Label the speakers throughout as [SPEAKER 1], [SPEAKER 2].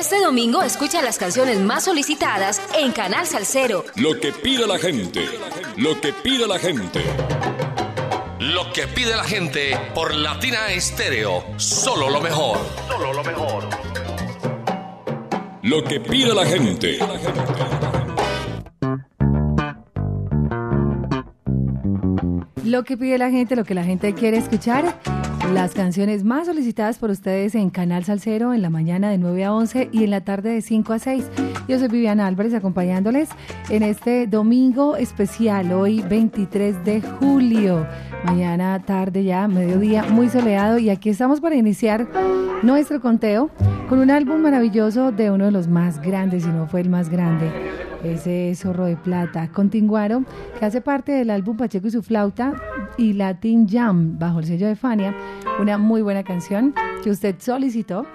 [SPEAKER 1] Este domingo escucha las canciones más solicitadas en Canal Salcero.
[SPEAKER 2] Lo que pide la gente. Lo que pide la gente.
[SPEAKER 3] Lo que pide la gente por Latina Estéreo. Solo lo mejor. Solo lo mejor.
[SPEAKER 2] Lo que pide la gente.
[SPEAKER 4] Lo que pide la gente, lo que la gente quiere escuchar. Las canciones más solicitadas por ustedes en Canal Salcero en la mañana de 9 a 11 y en la tarde de 5 a 6. Yo soy Viviana Álvarez acompañándoles en este domingo especial, hoy 23 de julio. Mañana, tarde ya, mediodía, muy soleado y aquí estamos para iniciar nuestro conteo con un álbum maravilloso de uno de los más grandes, si no fue el más grande ese zorro de plata, Continguaro, que hace parte del álbum Pacheco y su flauta y Latin Jam, bajo el sello de Fania, una muy buena canción que usted solicitó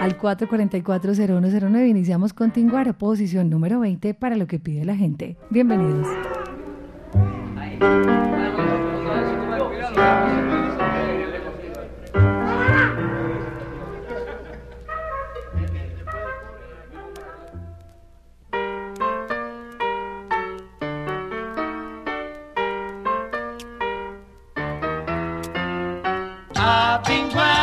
[SPEAKER 4] al 444-0109. Iniciamos Continguaro, posición número 20 para lo que pide la gente. Bienvenidos.
[SPEAKER 5] A Pinguaro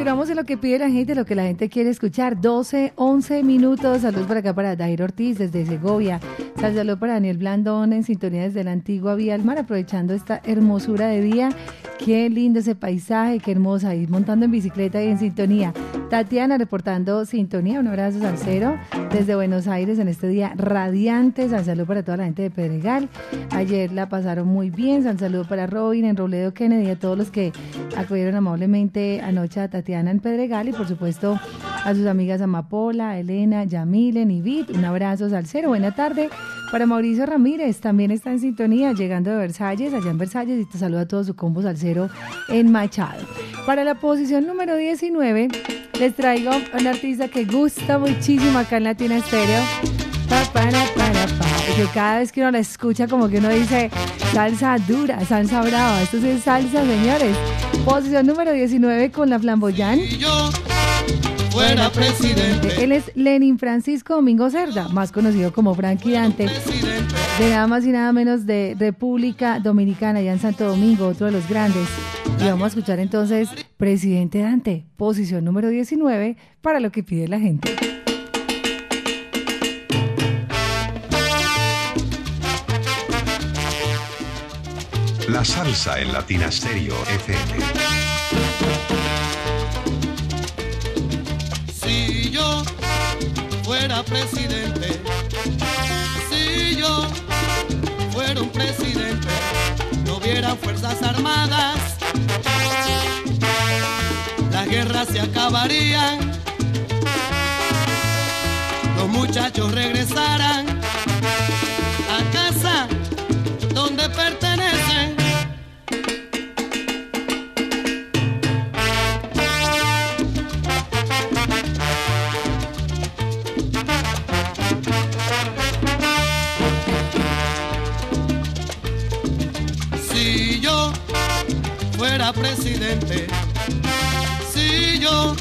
[SPEAKER 4] continuamos en lo que pide la gente, lo que la gente quiere escuchar. 12, 11 minutos. Saludos para acá para Dair Ortiz desde Segovia. Saludos para Daniel Blandón en sintonía desde la antigua Vía al Mar, aprovechando esta hermosura de día. Qué lindo ese paisaje, qué hermosa. Y montando en bicicleta y en sintonía. Tatiana reportando sintonía. Un abrazo salsero desde Buenos Aires en este día radiante. Saludos para toda la gente de Pedregal. Ayer la pasaron muy bien. Saludos para Robin en Robledo Kennedy, a todos los que acudieron amablemente anoche a Tatiana en Pedregal y por supuesto a sus amigas Amapola, Elena, Yamile, Nivit. Un abrazo salsero. Buena tarde. Para Mauricio Ramírez, también está en sintonía, llegando de Versalles, allá en Versalles, y te saluda a todo su combo salsero en Machado. Para la posición número 19, les traigo a un artista que gusta muchísimo acá en Latina Estéreo. Que cada vez que uno la escucha, como que uno dice salsa dura, salsa brava. Esto es salsa, señores. Posición número 19 con la flamboyán.
[SPEAKER 6] Fuera presidente,
[SPEAKER 4] Él es Lenin Francisco Domingo Cerda, más conocido como Frankie Dante, de nada más y nada menos de República Dominicana, allá en Santo Domingo, otro de los grandes. Y vamos a escuchar entonces Presidente Dante, posición número 19 para lo que pide la gente.
[SPEAKER 7] La salsa en Latina Stereo FM.
[SPEAKER 6] Presidente, si yo fuera un presidente, no hubiera fuerzas armadas, las guerras se acabarían, los muchachos regresarán presidente, si yo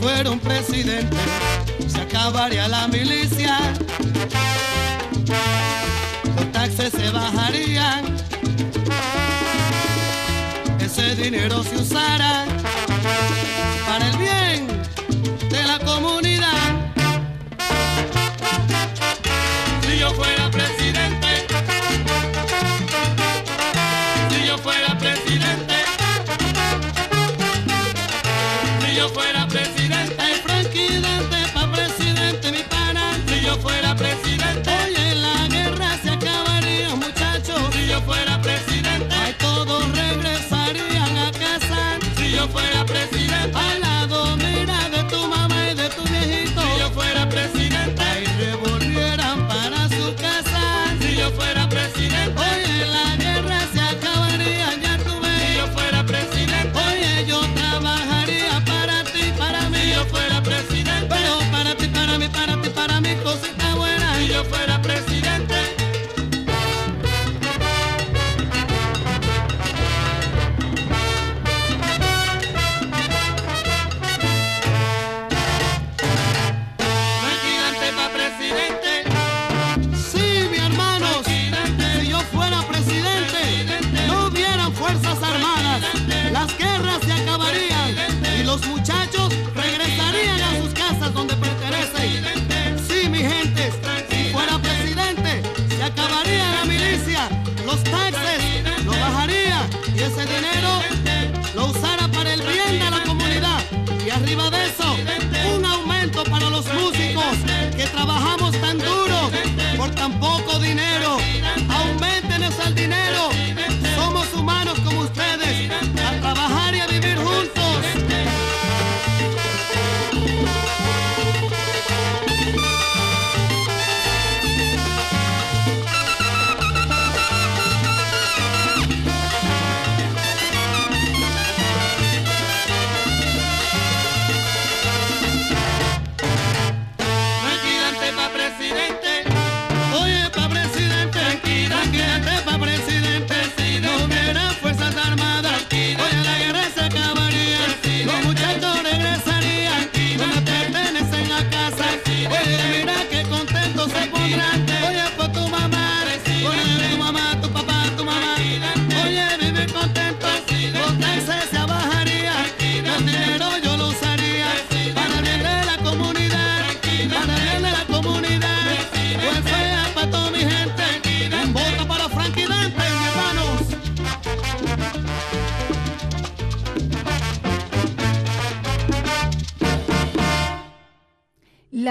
[SPEAKER 6] fuera un presidente, se acabaría la milicia, los taxes se bajarían, ese dinero se usara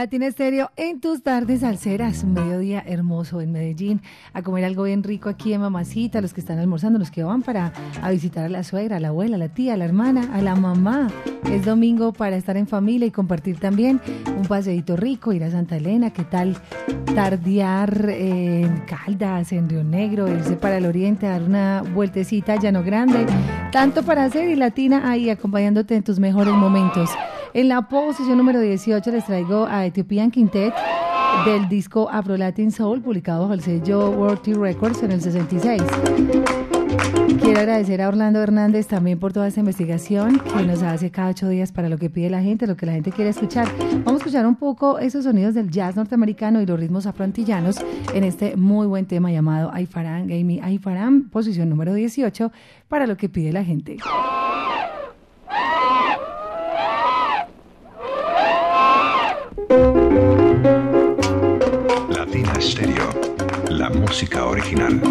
[SPEAKER 4] Latina Estéreo en tus tardes alceras, un mediodía hermoso en Medellín, a comer algo bien rico aquí en Mamacita, los que están almorzando, los que van para a visitar a la suegra, a la abuela, a la tía, a la hermana, a la mamá. Es domingo para estar en familia y compartir también un paseíto rico, ir a Santa Elena, qué tal tardear en Caldas, en Río Negro, irse para el oriente, dar una vueltecita a Llano Grande, tanto para hacer y Latina ahí acompañándote en tus mejores momentos. En la posición número 18 les traigo a Ethiopian Quintet del disco Afro Latin Soul, publicado bajo el sello World T Records en el 66. Quiero agradecer a Orlando Hernández también por toda esta investigación que nos hace cada ocho días para lo que pide la gente, lo que la gente quiere escuchar. Vamos a escuchar un poco esos sonidos del jazz norteamericano y los ritmos afroantillanos en este muy buen tema llamado Aifaran, Gamey Aifaran, posición número 18 para lo que pide la gente.
[SPEAKER 8] Latina Stereo, la música original.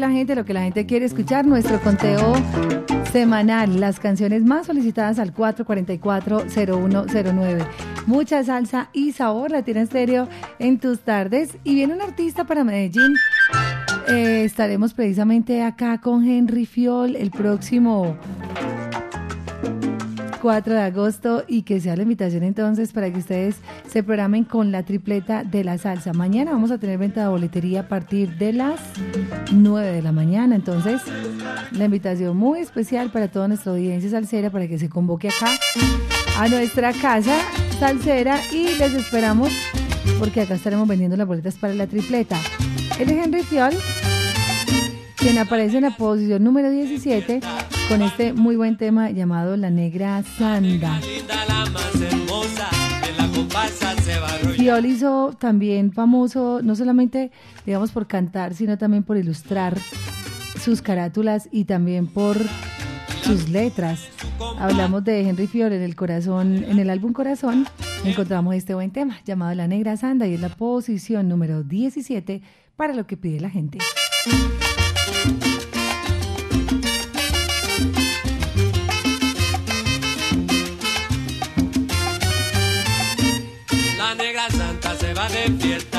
[SPEAKER 9] La
[SPEAKER 10] gente,
[SPEAKER 4] lo que la gente quiere escuchar, nuestro conteo semanal, las canciones más solicitadas al 444-0109. Mucha salsa y sabor, Latina Estéreo en tus tardes. Y viene un artista para Medellín. Eh, estaremos precisamente acá con Henry Fiol el próximo 4 de agosto y que sea la invitación entonces para que ustedes se programen con la tripleta de la salsa. Mañana vamos a tener venta de boletería a partir de las 9 de la mañana. Entonces, la invitación muy especial para toda nuestra audiencia salsera para que se convoque acá a nuestra casa salsera y les esperamos porque acá estaremos vendiendo las boletas para la tripleta. Él es Henry Fiol, quien aparece en la posición número 17 con este muy buen tema llamado La Negra Sanda. Fiol hizo también famoso, no solamente, digamos, por cantar, sino también por ilustrar sus carátulas y también por sus letras. Hablamos de Henry Fiol en el corazón, en el álbum Corazón, encontramos este buen tema llamado La Negra Sanda y es la posición número 17 para lo que pide la gente.
[SPEAKER 11] De fiesta,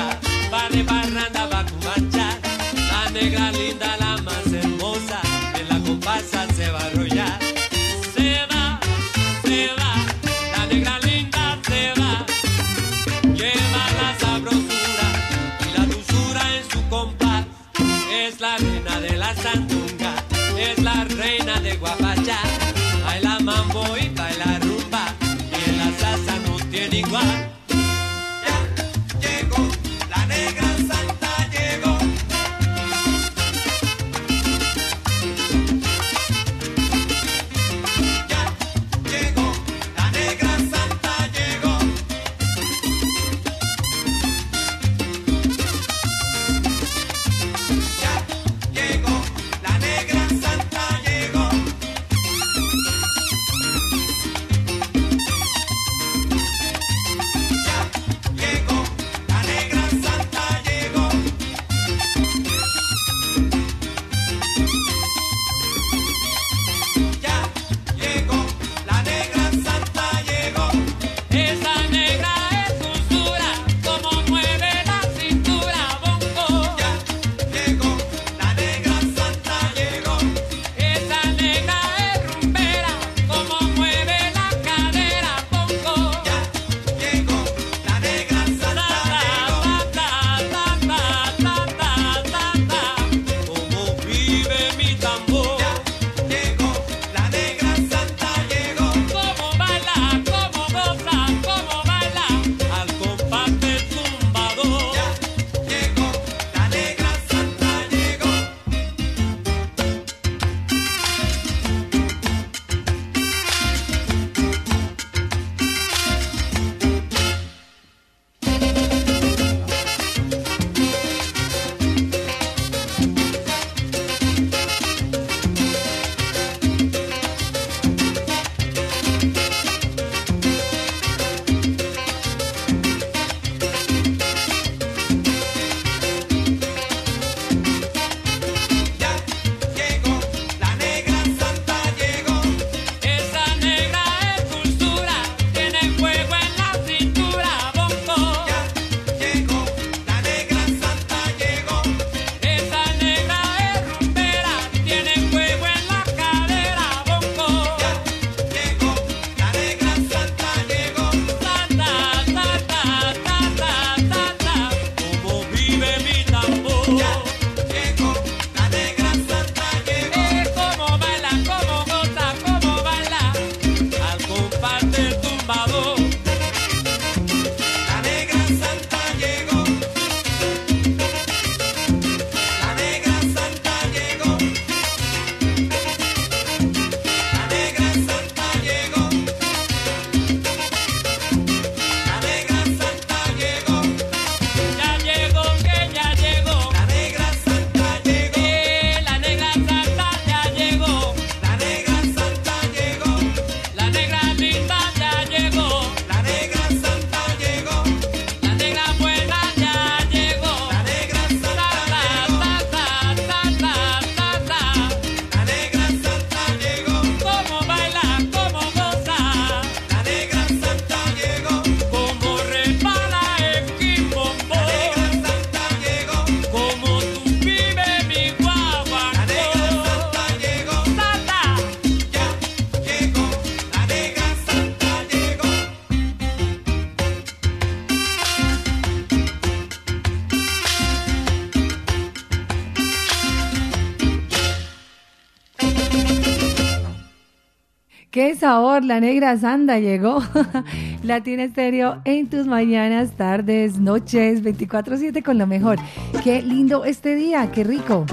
[SPEAKER 11] La negra
[SPEAKER 4] sanda llegó. Latina Estéreo en tus mañanas, tardes, noches, 24-7 con lo mejor. ¡Qué lindo este día! ¡Qué rico!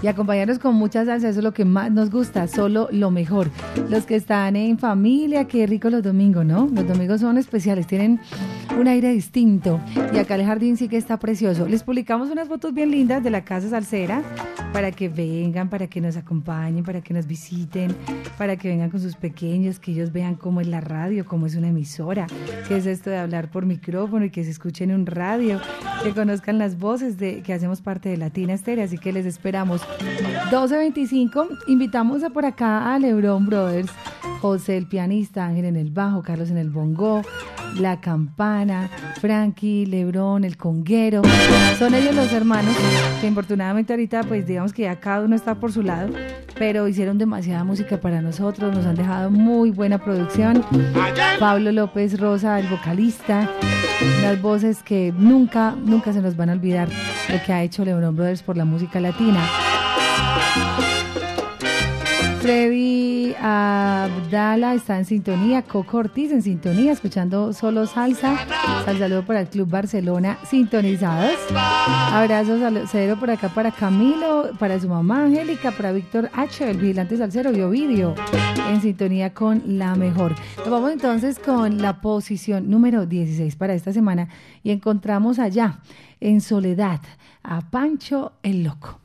[SPEAKER 4] Y acompañarnos con mucha salsa, eso es lo que más nos gusta, solo lo mejor. Los que están en familia, qué rico los domingos, ¿no? Los domingos son especiales, tienen un aire distinto. Y acá el jardín sí que está precioso. Les publicamos unas fotos bien lindas de la casa salsera para que vengan, para que nos acompañen, para que nos visiten, para que vengan con sus pequeños, que ellos vean cómo es la radio, cómo es una emisora, qué es esto de hablar por micrófono y que se escuchen en un radio, que conozcan las voces de que hacemos parte de Latina Estéreo. Así que les esperamos 12.25. Invitamos a por acá a Lebron Brothers, José el pianista, Ángel en el bajo, Carlos en el bongo, la campana, Frankie, Lebron, el conguero. Son ellos los hermanos que infortunadamente ahorita pues digamos que ya cada uno está por su lado, pero hicieron demasiada música para nosotros, nos han dejado muy buena producción. Pablo López Rosa, el vocalista, unas voces que nunca, nunca se nos van a olvidar lo que ha hecho Lebron Brothers por la música latina.
[SPEAKER 12] Freddy Abdala está en sintonía, Coco Ortiz en sintonía, escuchando solo salsa. Sal saludo para el Club Barcelona, sintonizados. Abrazos cero por acá para Camilo, para su mamá Angélica, para Víctor H, el vigilante salsero y Ovidio, en sintonía con la mejor. Nos vamos entonces con la posición número 16 para esta semana y encontramos allá, en Soledad, a Pancho el Loco.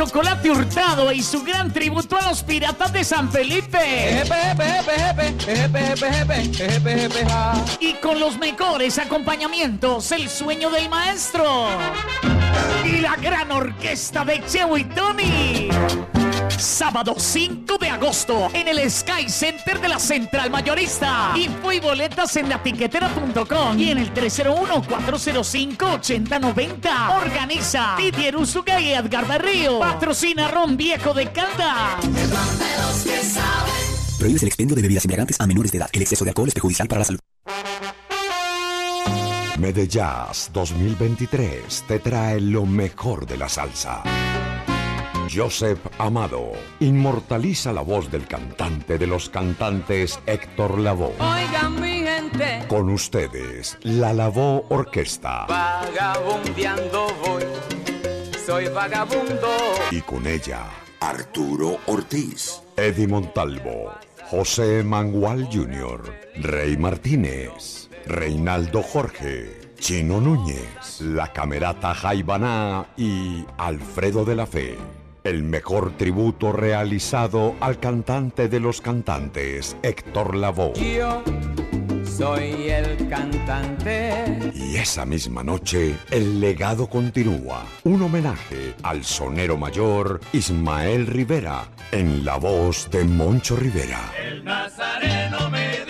[SPEAKER 13] Chocolate hurtado y su gran tributo a los piratas de San Felipe. Y con los mejores acompañamientos, el sueño del maestro. Y la gran orquesta de Cheo y Tony. Sábado 5 de agosto en el Sky Center de la Central Mayorista. Info y boletas en latiquetera.com y en el 301-405-8090. Organiza Didier Usuga y Edgar Berrío. Patrocina Ron Viejo de Caldas.
[SPEAKER 14] Prohíbes el expendio de bebidas embriagantes a menores de edad. El exceso de alcohol es perjudicial para la salud.
[SPEAKER 15] Medellazz 2023 te trae lo mejor de la salsa. Joseph Amado inmortaliza la voz del cantante de los cantantes Héctor Lavoe.
[SPEAKER 16] Oigan mi gente,
[SPEAKER 15] Con ustedes, la Lavoe Orquesta.
[SPEAKER 16] vagabundeando voy. Soy vagabundo.
[SPEAKER 15] Y con ella, Arturo Ortiz, Eddie Montalvo, José Mangual Jr., Rey Martínez, Reinaldo Jorge, Chino Núñez, la camerata Jaibaná y Alfredo de la Fe. El mejor tributo realizado al cantante de los cantantes, Héctor Lavoe.
[SPEAKER 16] Yo soy el cantante.
[SPEAKER 15] Y esa misma noche, el legado continúa. Un homenaje al sonero mayor Ismael Rivera, en la voz de Moncho Rivera.
[SPEAKER 16] El nazareno me.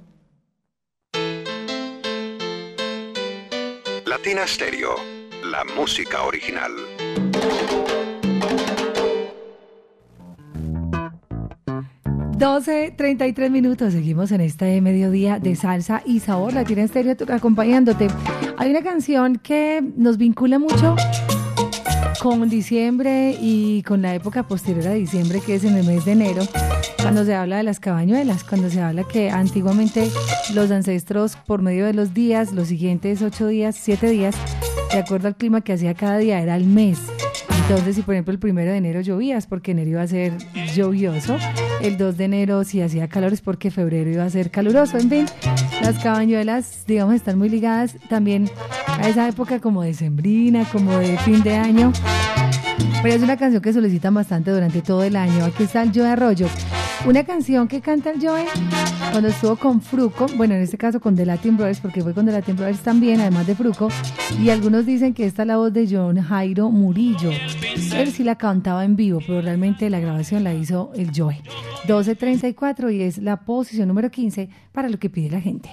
[SPEAKER 15] Latina Stereo, la música original.
[SPEAKER 4] Treinta y tres minutos. Seguimos en este mediodía de salsa y sabor. La tiene estéreo acompañándote. Hay una canción que nos vincula mucho con diciembre y con la época posterior a diciembre, que es en el mes de enero, cuando se habla de las cabañuelas, cuando se habla que antiguamente los ancestros, por medio de los días, los siguientes ocho días, siete días, de acuerdo al clima que hacía cada día, era el mes. Entonces, si por ejemplo el primero de enero llovías, porque enero iba a ser lluvioso, el 2 de enero si hacía calor es porque febrero iba a ser caluroso. En fin, las cabañuelas, digamos, están muy ligadas también a esa época como de sembrina, como de fin de año. Pero es una canción que solicitan bastante durante todo el año. Aquí está el Joe Arroyo. Una canción que canta el Joe cuando estuvo con Fruco, bueno, en este caso con The Latin Brothers, porque fue con The Latin Brothers también, además de Fruco. Y algunos dicen que esta es la voz de John Jairo Murillo. Él sí la cantaba en vivo, pero realmente la grabación la hizo el Joe. 12.34 y es la posición número 15 para lo que pide la gente.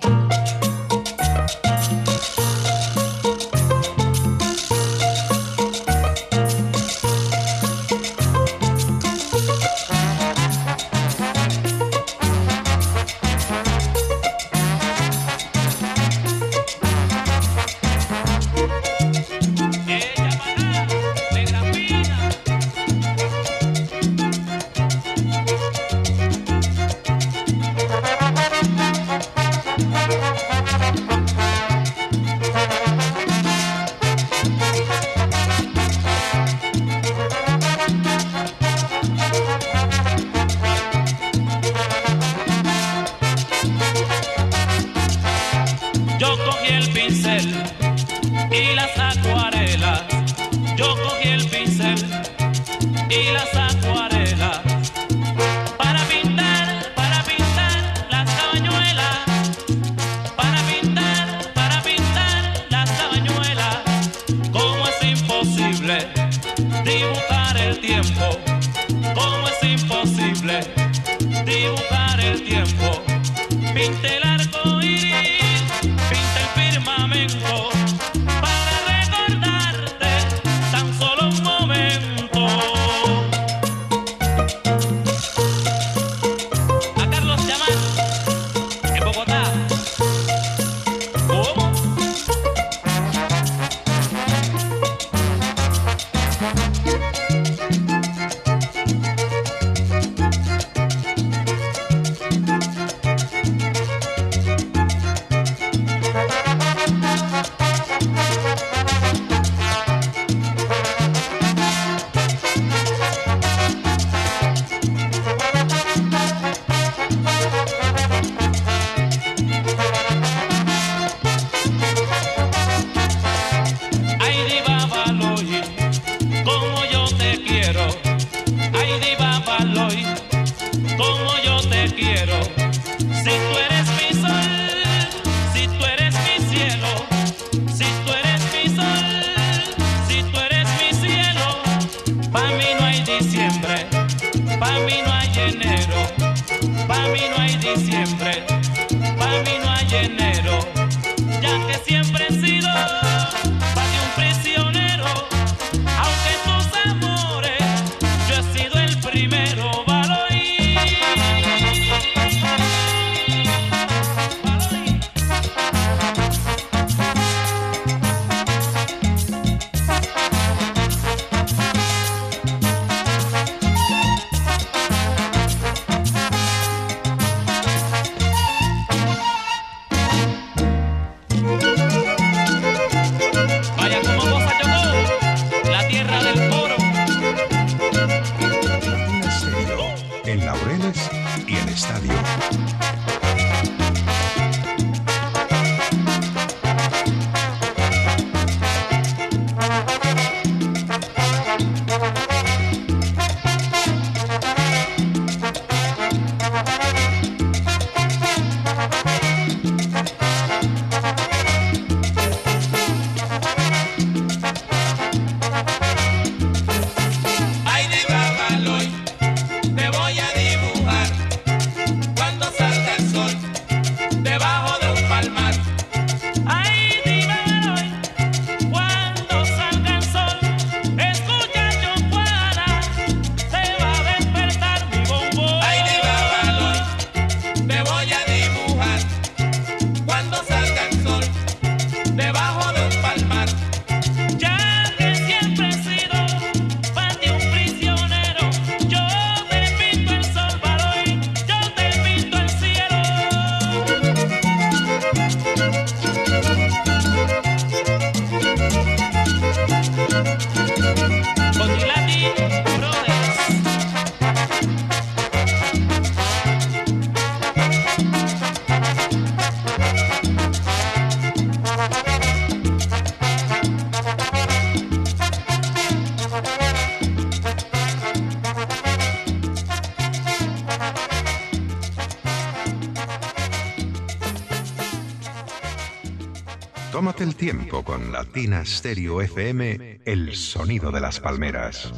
[SPEAKER 17] Tiempo
[SPEAKER 7] con Latina Stereo FM, el sonido de las palmeras.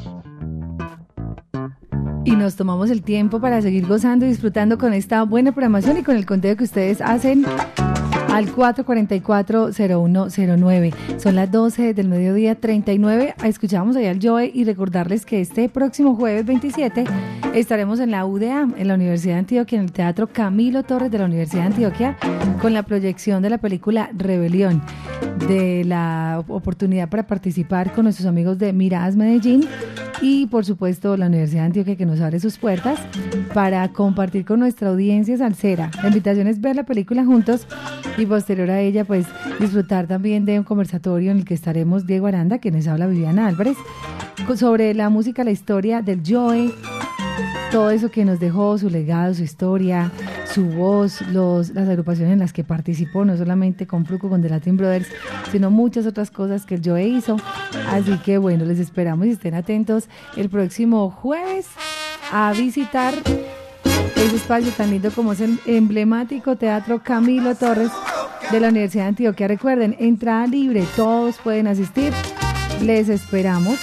[SPEAKER 4] Y nos tomamos el tiempo para seguir gozando y disfrutando con esta buena programación y con el conteo que ustedes hacen al 444-0109. Son las 12 del mediodía 39. Escuchamos allá al Joe y recordarles que este próximo jueves 27 estaremos en la UDA, en la Universidad de Antioquia, en el Teatro Camilo Torres de la Universidad de Antioquia, con la proyección de la película Rebelión, de la oportunidad para participar con nuestros amigos de Miradas Medellín y por supuesto la Universidad de Antioquia que nos abre sus puertas para compartir con nuestra audiencia salsera. La invitación es ver la película juntos y posterior a ella pues disfrutar también de un conversatorio en el que estaremos Diego Aranda, quienes habla Viviana Álvarez, sobre la música, la historia del Joe, todo eso que nos dejó, su legado, su historia, su voz, los, las agrupaciones en las que participó, no solamente con Fruco, con The Latin Brothers, sino muchas otras cosas que el Joe hizo. Así que bueno, les esperamos y estén atentos el próximo jueves a visitar ese espacio tan lindo como es el emblemático Teatro Camilo Torres de la Universidad de Antioquia. Recuerden, entrada libre, todos pueden asistir. Les esperamos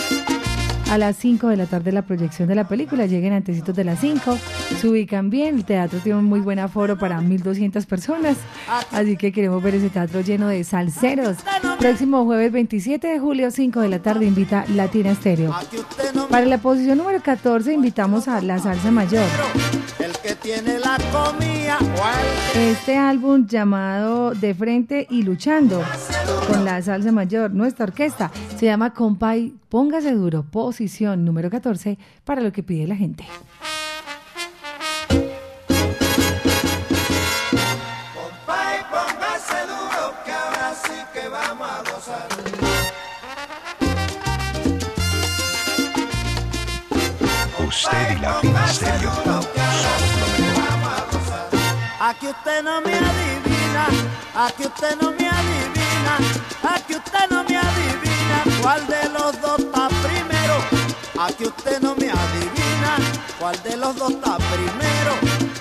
[SPEAKER 4] a las 5 de la tarde la proyección de la película. Lleguen antecitos de las 5, se ubican bien. El teatro tiene un muy buen aforo para 1.200 personas. Así que queremos ver ese teatro lleno de salseros. Próximo jueves 27 de julio, 5 de la tarde, invita Latina Estéreo. Para la posición número 14 invitamos a La Salsa Mayor. Este álbum llamado De Frente y Luchando con la Salsa Mayor, nuestra orquesta, se llama Compay, póngase duro, pose posición número 14 para lo que pide la gente.
[SPEAKER 7] Usted y la Ministerio.
[SPEAKER 18] Aquí usted no me adivina, aquí usted no me adivina, aquí usted no me adivina cuál de los dos papeles. Que usted no me adivina cuál de los dos está primero,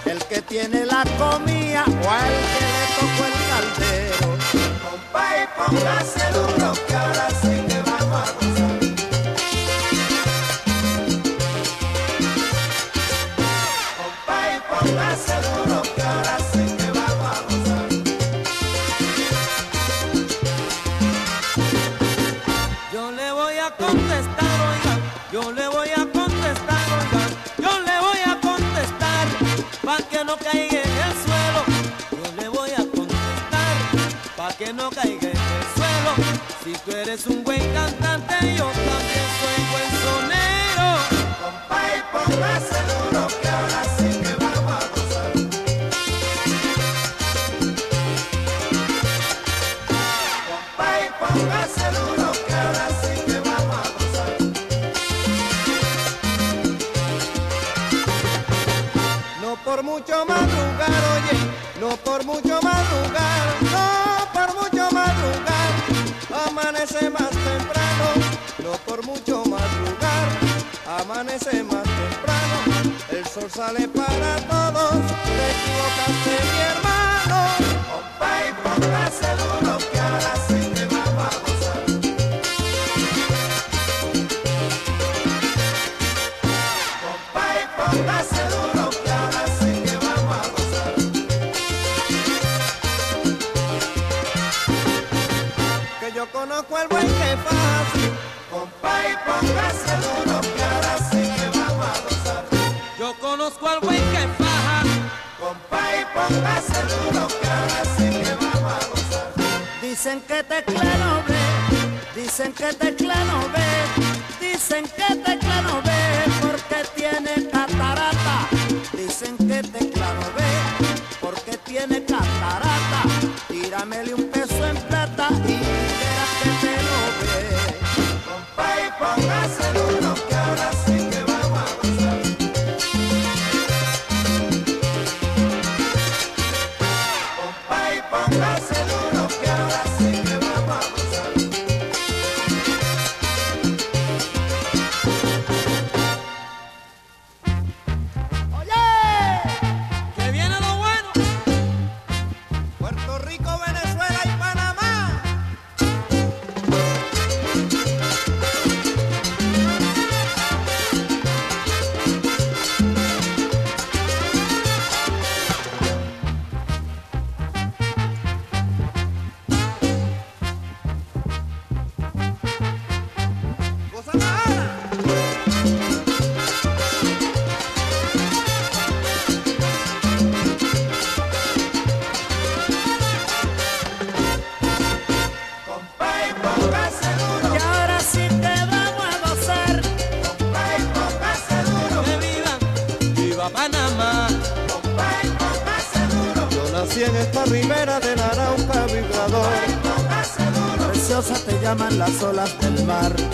[SPEAKER 18] el que tiene la comida o el que le tocó el caldero. Compay, póngase duro que ahora.
[SPEAKER 19] és um llaman las olas del mar.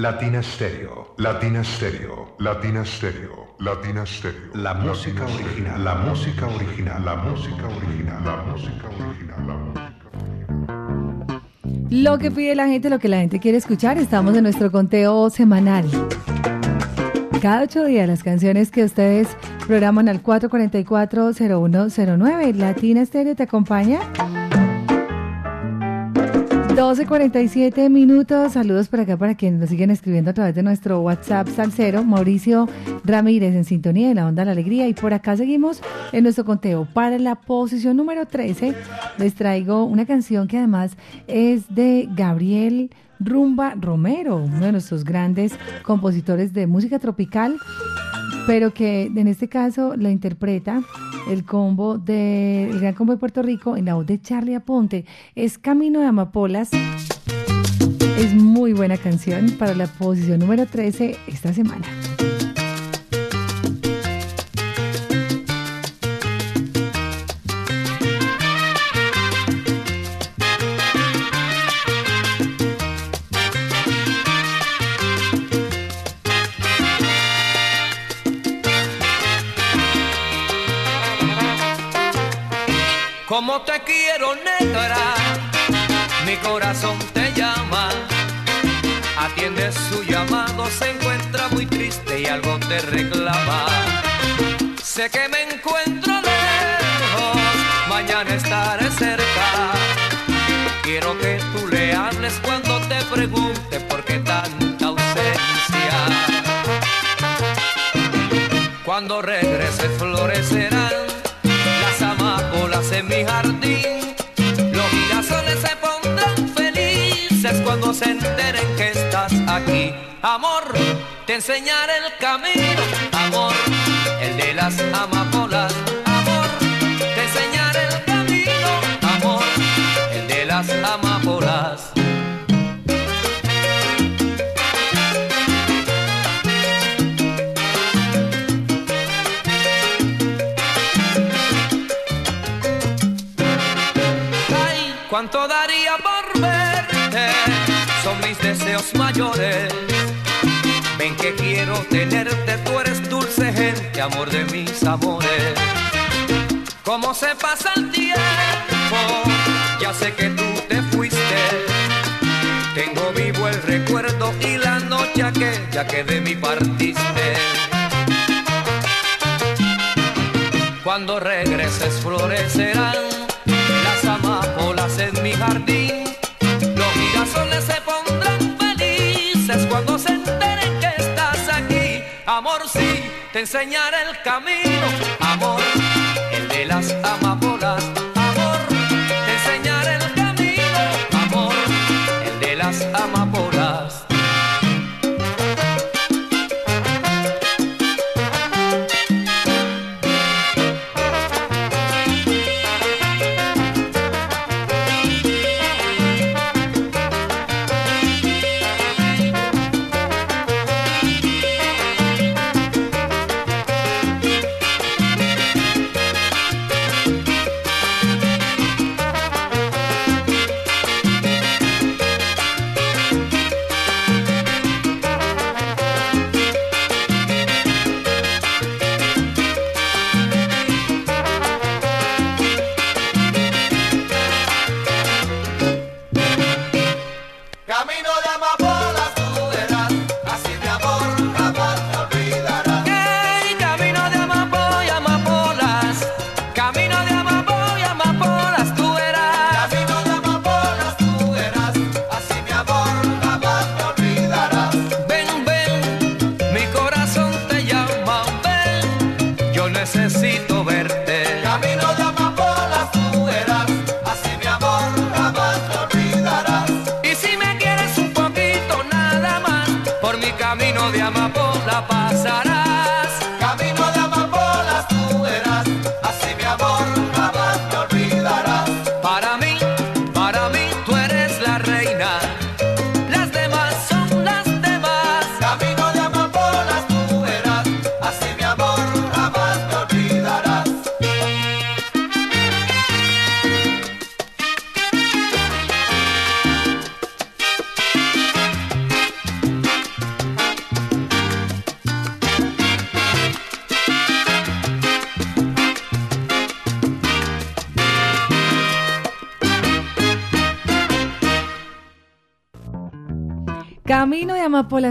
[SPEAKER 7] Latina Stereo, Latina Stereo, Latina Stereo, Latina Stereo. La música original, la música original, la música original, la música original, la música
[SPEAKER 4] Lo que pide la gente, lo que la gente quiere escuchar, estamos en nuestro conteo semanal. Cada ocho días las canciones que ustedes programan al 444-0109. Latina Stereo te acompaña. 12.47 minutos. Saludos por acá para quienes nos siguen escribiendo a través de nuestro WhatsApp Salcero. Mauricio Ramírez en sintonía de la onda la alegría. Y por acá seguimos en nuestro conteo. Para la posición número 13 les traigo una canción que además es de Gabriel Rumba Romero, uno de nuestros grandes compositores de música tropical pero que en este caso la interpreta el combo de Gran Combo de Puerto Rico en la voz de Charlie Aponte. Es Camino de Amapolas. Es muy buena canción para la posición número 13 esta semana.
[SPEAKER 20] Como te quiero negra, mi corazón te llama. Atiende su llamado, se encuentra muy triste y algo te reclama. Sé que me encuentro lejos, mañana estaré cerca. Quiero que tú le hables cuando te pregunte por qué tanta ausencia. Cuando regrese florecerán en mi jardín. Los girasoles se pondrán felices cuando se enteren que estás aquí. Amor, te enseñaré el camino. Amor, el de las amapolas. Mayores. Ven que quiero tenerte, tú eres dulce gente, amor de mis amores. Cómo se pasa el tiempo, ya sé que tú te fuiste. Tengo vivo el recuerdo y la noche aquella que de mí partiste. Cuando regreses florecerán las amapolas en mi jardín. Los girasoles se te enseñaré el camino.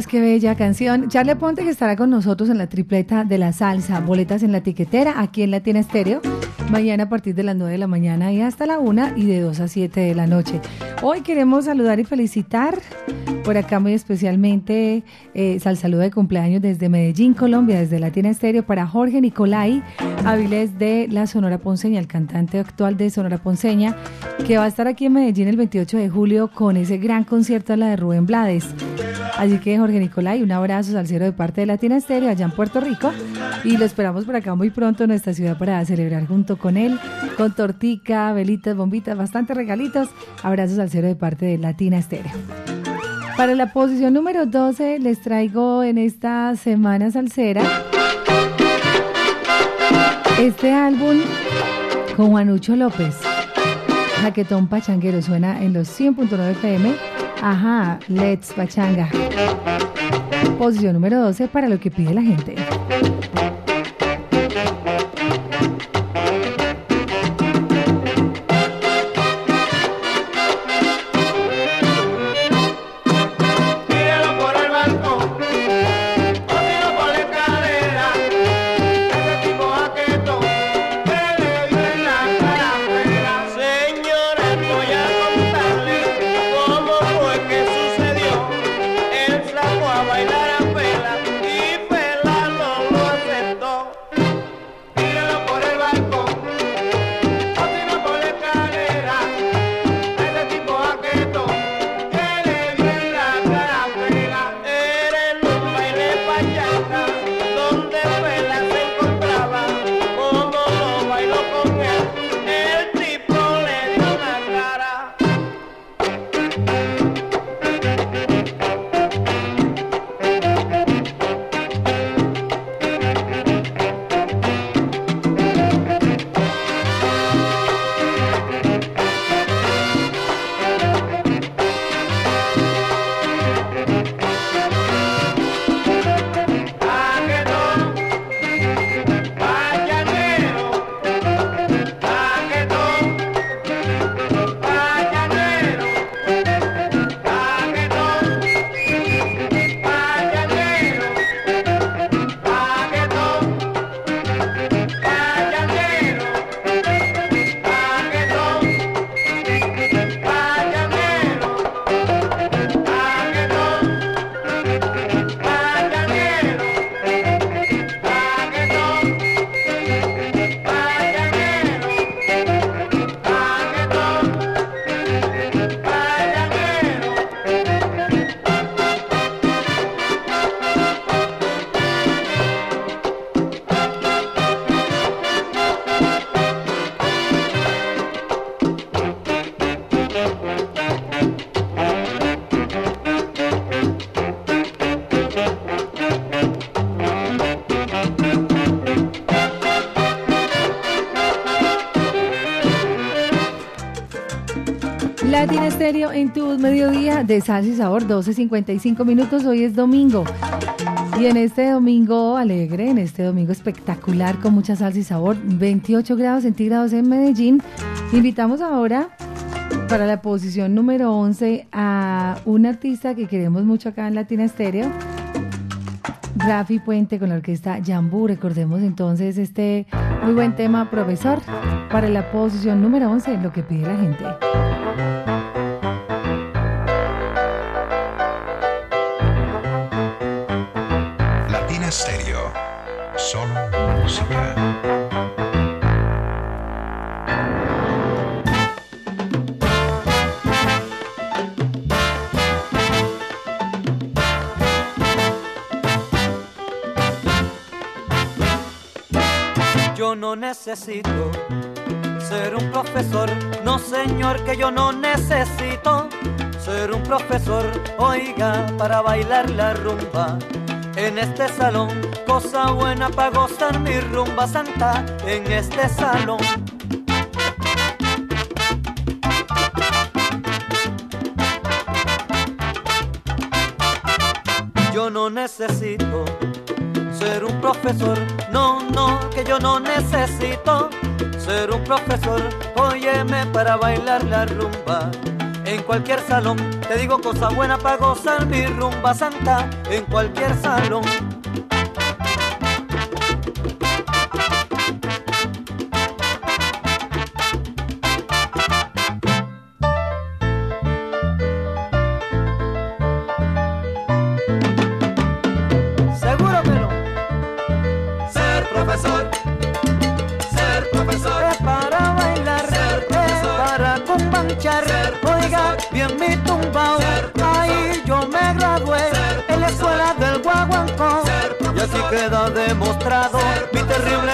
[SPEAKER 4] Qué bella canción. Charlie Ponte que estará con nosotros en la tripleta de la salsa. Boletas en la tiquetera, aquí en Latina Estéreo. Mañana a partir de las 9 de la mañana y hasta la 1 y de 2 a 7 de la noche. Hoy queremos saludar y felicitar por acá muy especialmente eh, sal saludo de cumpleaños desde Medellín, Colombia, desde Latina Estéreo para Jorge Nicolai Avilés de la Sonora Ponceña, el cantante actual de Sonora Ponceña, que va a estar aquí en Medellín el 28 de julio con ese gran concierto a la de Rubén Blades. Así que Jorge Nicolai, un abrazo salsero de parte de Latina Estéreo allá en Puerto Rico y lo esperamos por acá muy pronto en nuestra ciudad para celebrar junto con él, con tortica, velitas, bombitas, bastantes regalitos. Abrazos salsero de parte de Latina Estéreo. Para la posición número 12 les traigo en esta semana salsera este álbum con Juanucho López. Jaquetón Pachanguero suena en los 100.9 FM. Ajá, Let's Pachanga. Posición número 12 para lo que pide la gente. Mediodía de salsa y sabor, 12.55 minutos. Hoy es domingo. Y en este domingo alegre, en este domingo espectacular con mucha salsa y sabor, 28 grados centígrados en Medellín, invitamos ahora para la posición número 11 a un artista que queremos mucho acá en Latina Estéreo, Rafi Puente con la orquesta Jambú. Recordemos entonces este muy buen tema, profesor, para la posición número 11, lo que pide la gente.
[SPEAKER 21] No necesito ser un profesor, no señor, que yo no necesito ser un profesor, oiga, para bailar la rumba. En este salón, cosa buena para gozar mi rumba santa, en este salón. Yo no necesito ser un profesor, no, no, que yo no necesito ser un profesor, óyeme para bailar la rumba. en cualquier salón. Te digo cosa buena para gozar mi rumba santa en cualquier salón. Bien mi tumbao. Ahí yo me gradué en la escuela del Guaguancó. Y así queda demostrado mi terrible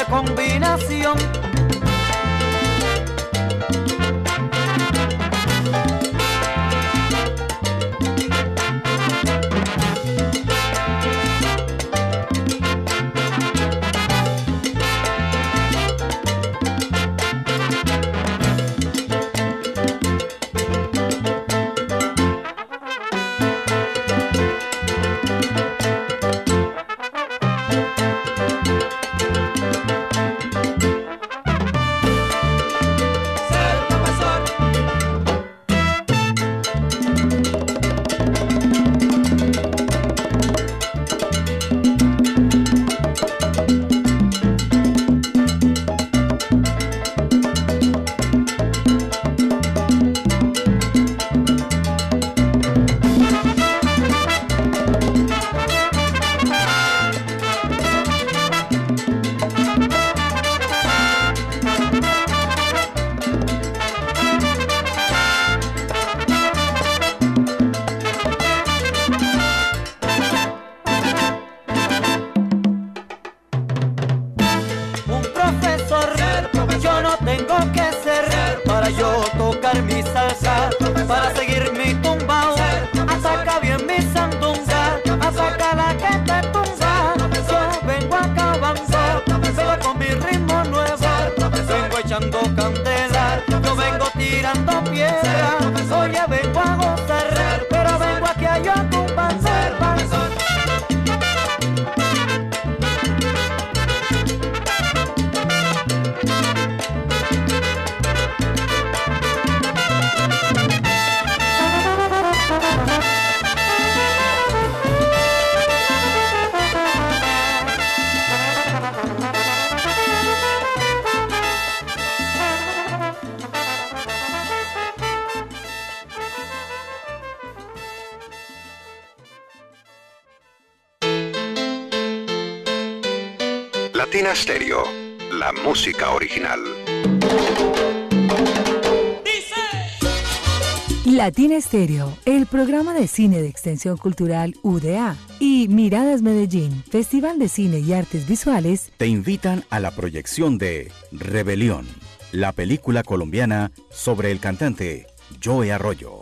[SPEAKER 4] Estéreo, el programa de cine de extensión cultural UDA y Miradas Medellín, Festival de Cine y Artes Visuales,
[SPEAKER 22] te invitan a la proyección de Rebelión, la película colombiana sobre el cantante Joe Arroyo.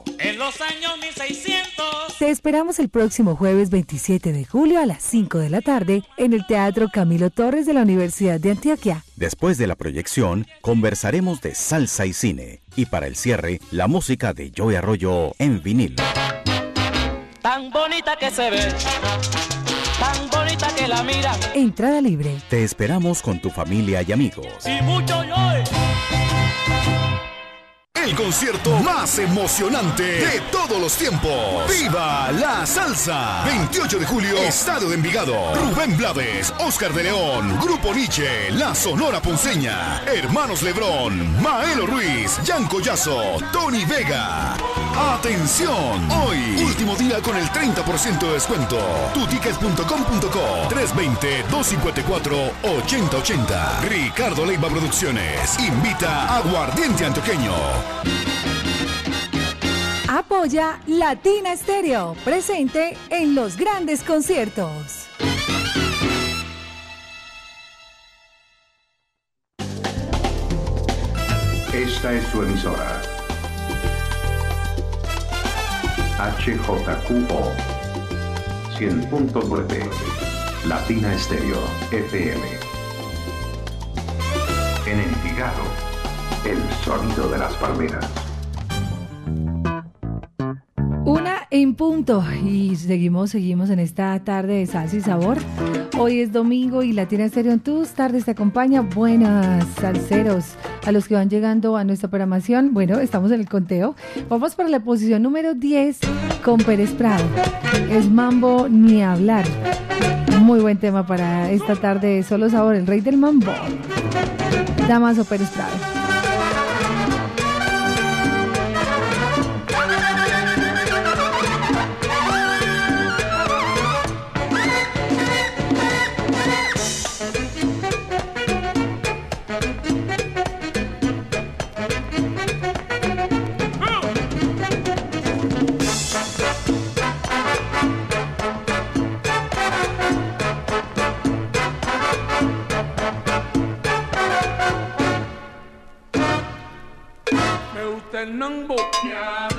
[SPEAKER 4] Te esperamos el próximo jueves 27 de julio a las 5 de la tarde en el Teatro Camilo Torres de la Universidad de Antioquia.
[SPEAKER 22] Después de la proyección, conversaremos de salsa y cine. Y para el cierre, la música de Joe Arroyo en vinil.
[SPEAKER 17] Tan bonita que se ve, tan bonita que la mira.
[SPEAKER 4] Entrada libre.
[SPEAKER 22] Te esperamos con tu familia y amigos.
[SPEAKER 17] Y mucho yo.
[SPEAKER 23] El concierto más emocionante de todos los tiempos. ¡Viva la salsa! 28 de julio, Estadio de Envigado. Rubén Blades, Oscar de León, Grupo Nietzsche, La Sonora Ponceña, Hermanos Lebrón, Maelo Ruiz, Jan Collazo, Tony Vega. ¡Atención! Hoy, último día con el 30% de descuento. Tuticket.com.co 320-254-8080. Ricardo Leiva Producciones invita a Aguardiente Antioqueño.
[SPEAKER 4] Apoya Latina Estéreo, presente en los grandes conciertos.
[SPEAKER 7] Esta es su emisora. HJQO 100.9 Latina Estéreo FM. En Envigado, el sonido de las palmeras.
[SPEAKER 4] Una en punto y seguimos, seguimos en esta tarde de salsa y sabor. Hoy es domingo y Latina Stereo en tus tardes te acompaña. Buenas salseros. A los que van llegando a nuestra programación, bueno, estamos en el conteo. Vamos para la posición número 10 con Pérez Prado. Es mambo ni hablar. Muy buen tema para esta tarde de Solo Sabor, el rey del mambo. Damaso Pérez Prado.
[SPEAKER 16] Me gusta el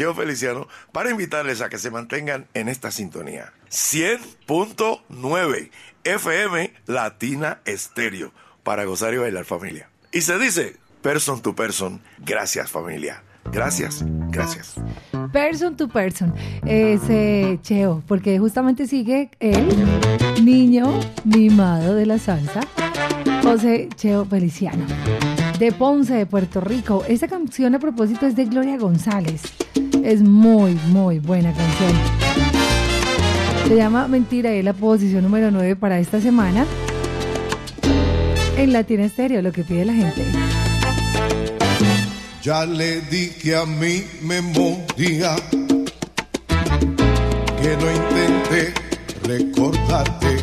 [SPEAKER 24] Cheo Feliciano para invitarles a que se mantengan en esta sintonía. 100.9 FM Latina Estéreo para gozar y bailar familia. Y se dice, person to person, gracias familia. Gracias, gracias.
[SPEAKER 4] Person to person. Ese Cheo, porque justamente sigue el niño mimado de la salsa, José Cheo Feliciano, de Ponce, de Puerto Rico. Esta canción a propósito es de Gloria González. Es muy, muy buena canción. Se llama Mentira y es la posición número 9 para esta semana. En Latina Estéreo, lo que pide la gente.
[SPEAKER 25] Ya le dije a mi memoria que no intenté recordarte.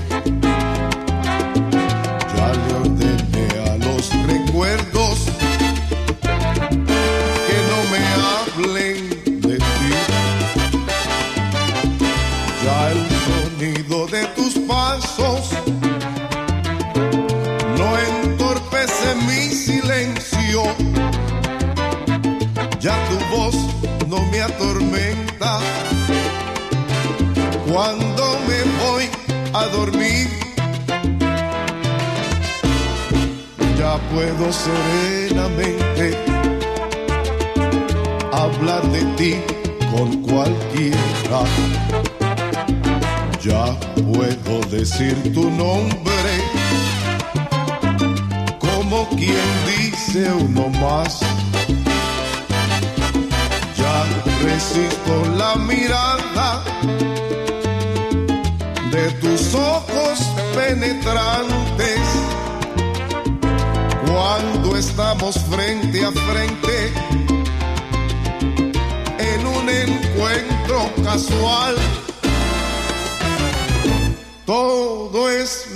[SPEAKER 25] Atormenta cuando me voy a dormir. Ya puedo serenamente hablar de ti con cualquiera. Ya puedo decir tu nombre como quien dice uno más. Resisto la mirada de tus ojos penetrantes cuando estamos frente a frente en un encuentro casual. Todo es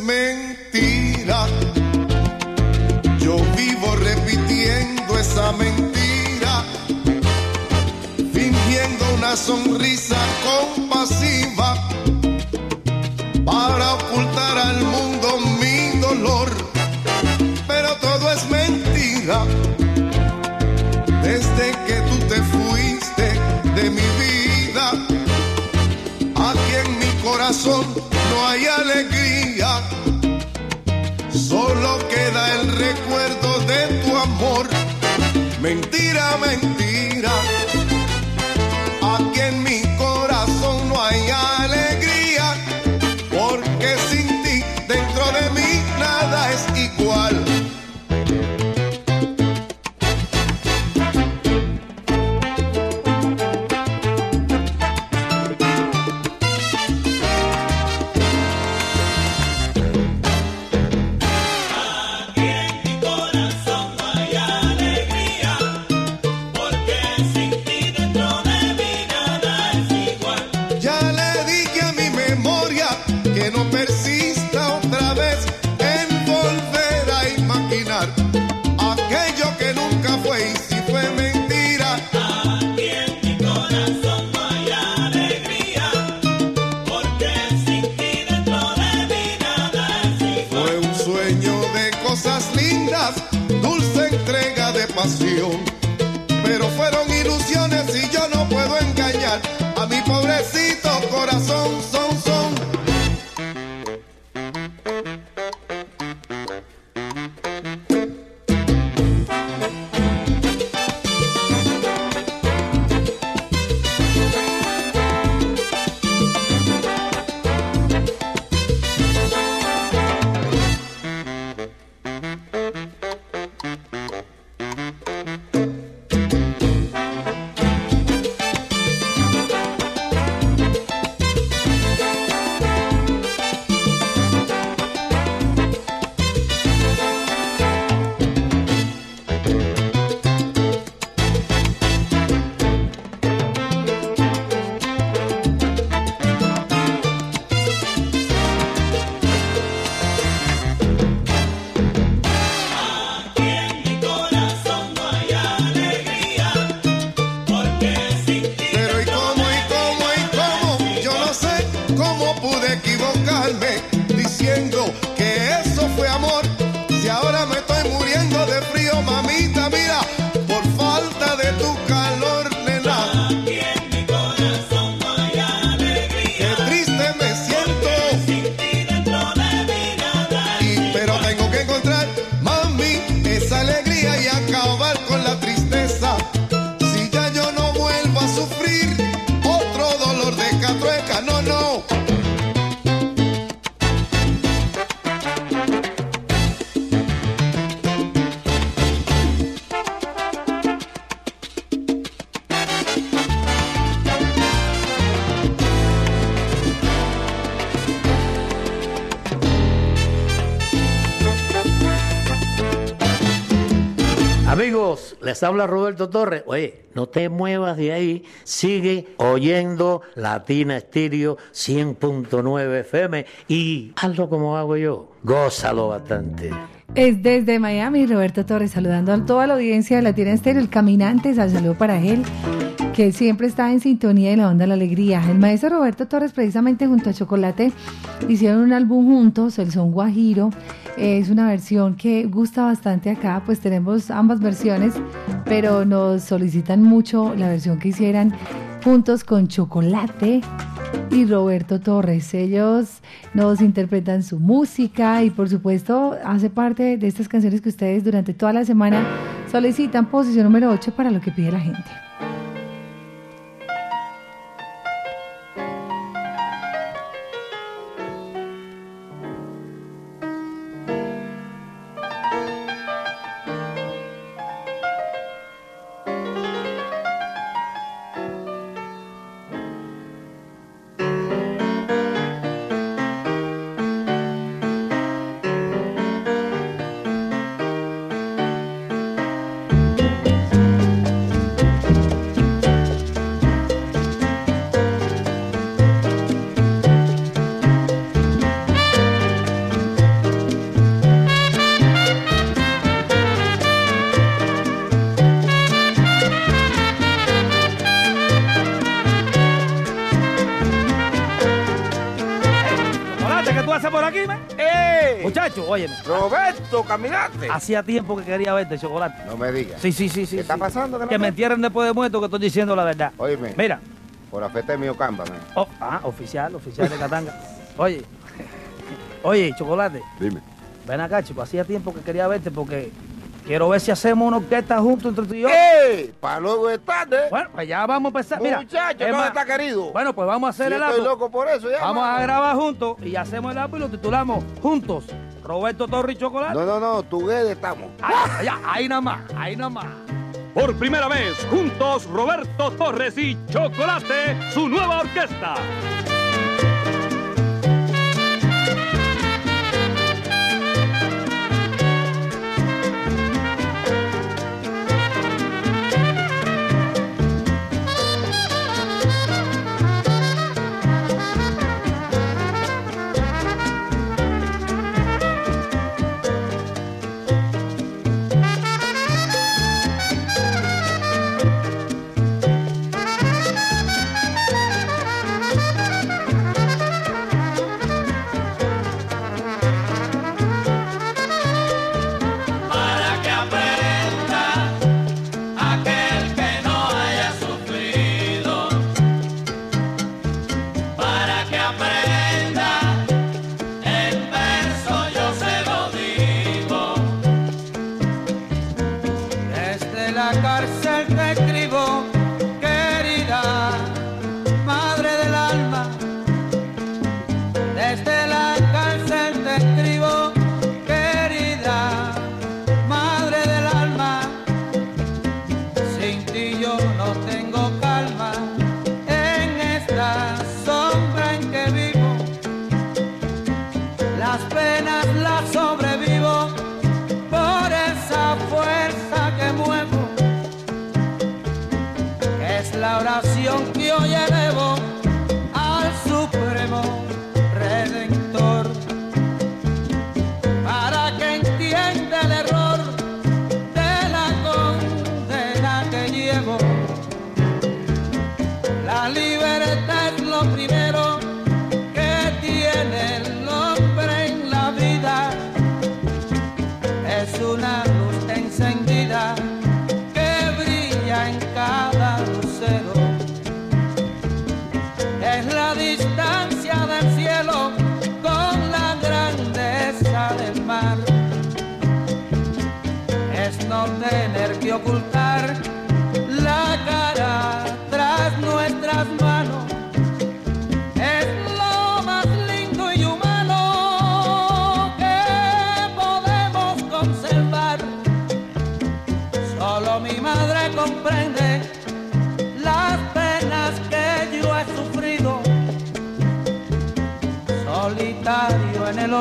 [SPEAKER 25] sonrisa compasiva para ocultar al mundo mi dolor. Pero todo es mentira. Desde que tú te fuiste de mi vida, aquí en mi corazón no hay alegría. Solo queda el recuerdo de tu amor. Mentira, mentira. Corazón,
[SPEAKER 26] habla Roberto Torres. Oye, no te muevas de ahí. Sigue oyendo Latina Estéreo 100.9 FM y hazlo como hago yo. Gózalo bastante.
[SPEAKER 4] Es desde Miami, Roberto Torres, saludando a toda la audiencia de Latina Estéreo, el caminante, sal- saludo para él, que siempre está en sintonía de la onda de la alegría. El maestro Roberto Torres, precisamente junto a Chocolate, hicieron un álbum juntos, el son Guajiro. Es una versión que gusta bastante acá, pues tenemos ambas versiones, pero nos solicitan mucho la versión que hicieran juntos con Chocolate y Roberto Torres. Ellos nos interpretan su música y por supuesto hace parte de estas canciones que ustedes durante toda la semana solicitan posición número 8 para lo que pide la gente.
[SPEAKER 27] Hacía tiempo que quería verte, chocolate.
[SPEAKER 28] No me digas.
[SPEAKER 27] Sí, sí, sí, sí.
[SPEAKER 28] ¿Qué está
[SPEAKER 27] sí.
[SPEAKER 28] pasando? ¿Qué
[SPEAKER 27] Que
[SPEAKER 28] no
[SPEAKER 27] me
[SPEAKER 28] me-
[SPEAKER 27] entierren después de muerto, que estoy diciendo la verdad.
[SPEAKER 28] Óyeme.
[SPEAKER 27] Mira.
[SPEAKER 28] Por la fiesta de mi Ocamba.
[SPEAKER 27] Oh, ah, oficial, oficial de Catanga. Oye, oye, chocolate.
[SPEAKER 28] Dime.
[SPEAKER 27] Ven acá, chico. Hacía tiempo que quería verte porque quiero ver si hacemos una orquesta juntos entre tú y yo.
[SPEAKER 28] ¡Eh! Para luego es tarde.
[SPEAKER 27] Bueno, pues ya vamos a empezar. Mira,
[SPEAKER 28] Muchacho,
[SPEAKER 27] es
[SPEAKER 28] ¿dónde
[SPEAKER 27] más,
[SPEAKER 28] está querido?
[SPEAKER 27] Bueno, pues vamos a hacer
[SPEAKER 28] Yo
[SPEAKER 27] el
[SPEAKER 28] estoy
[SPEAKER 27] álbum.
[SPEAKER 28] loco por eso ya.
[SPEAKER 27] Vamos
[SPEAKER 28] mano.
[SPEAKER 27] a grabar juntos y hacemos el álbum y lo titulamos Juntos. Roberto Torres y Chocolate.
[SPEAKER 28] No, no, no, Tuguede estamos.
[SPEAKER 27] Ahí, ahí, ahí nada más, ahí nada más.
[SPEAKER 29] Por primera vez, juntos Roberto Torres y Chocolate, su nueva orquesta.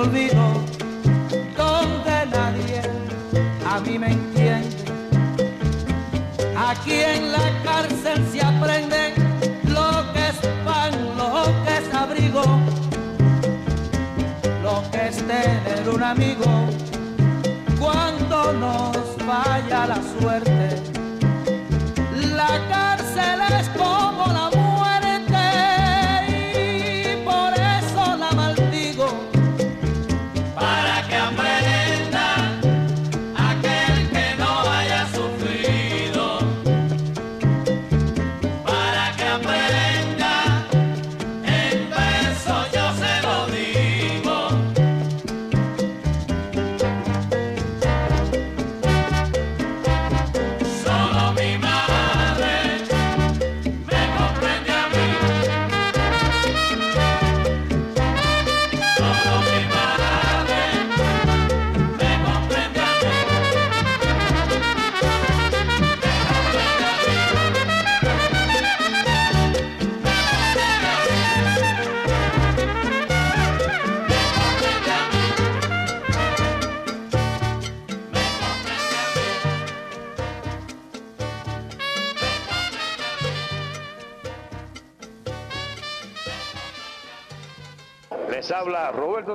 [SPEAKER 21] Olvido, donde nadie a mí me entiende. Aquí en la cárcel se aprende lo que es pan, lo que es abrigo, lo que es tener un amigo cuando nos vaya la suerte.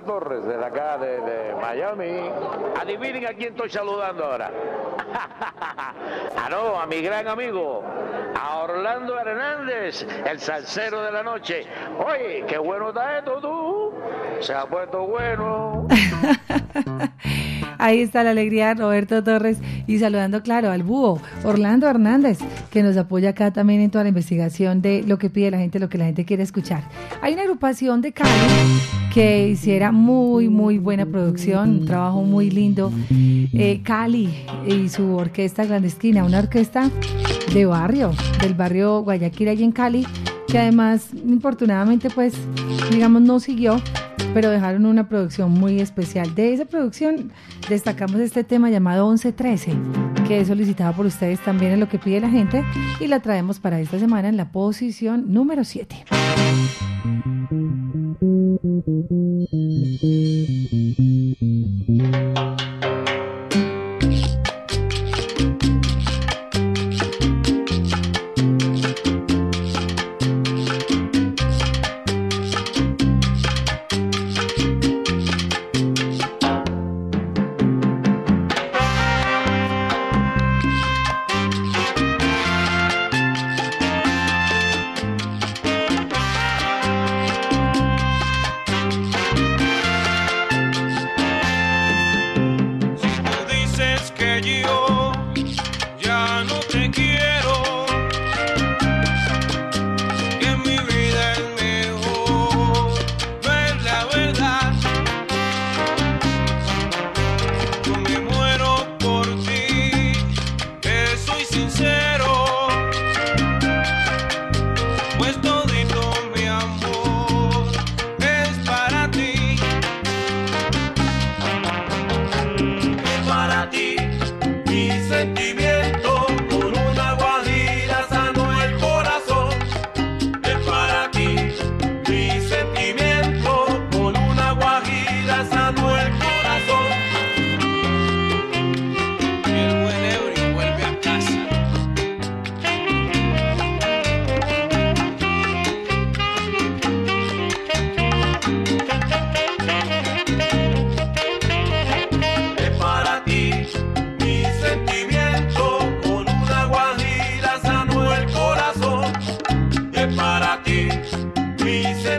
[SPEAKER 30] Torres de acá de, de Miami. Adivinen a quién estoy saludando ahora. ah, no, a mi gran amigo, a Orlando Hernández, el salsero de la noche. Oye, qué bueno está esto tú. se ha puesto bueno.
[SPEAKER 4] Ahí está la alegría Roberto Torres y saludando, claro, al búho Orlando Hernández, que nos apoya acá también en toda la investigación de lo que pide la gente, lo que la gente quiere escuchar. Hay una agrupación de Cali que hiciera muy, muy buena producción, un trabajo muy lindo. Eh, Cali y su orquesta clandestina, una orquesta de barrio, del barrio Guayaquil, allí en Cali, que además, infortunadamente, pues, digamos, no siguió, pero dejaron una producción muy especial. De esa producción destacamos este tema llamado 1113, que es solicitado por ustedes también en lo que pide la gente, y la traemos para esta semana en la posición número 7.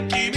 [SPEAKER 17] Mi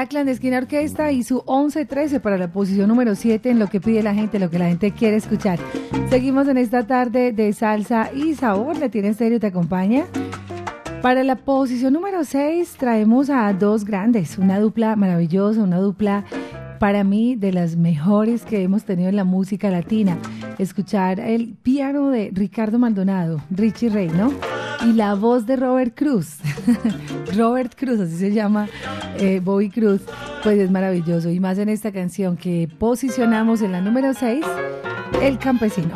[SPEAKER 4] Era Clandestina Orquesta y su 11-13 para la posición número 7 en lo que pide la gente, lo que la gente quiere escuchar. Seguimos en esta tarde de salsa y sabor. La tiene estéreo, te acompaña. Para la posición número 6 traemos a dos grandes, una dupla maravillosa, una dupla para mí de las mejores que hemos tenido en la música latina. Escuchar el piano de Ricardo Maldonado, Richie Ray, ¿no? Y la voz de Robert Cruz, Robert Cruz, así se llama eh, Bobby Cruz, pues es maravilloso. Y más en esta canción que posicionamos en la número 6, El Campesino.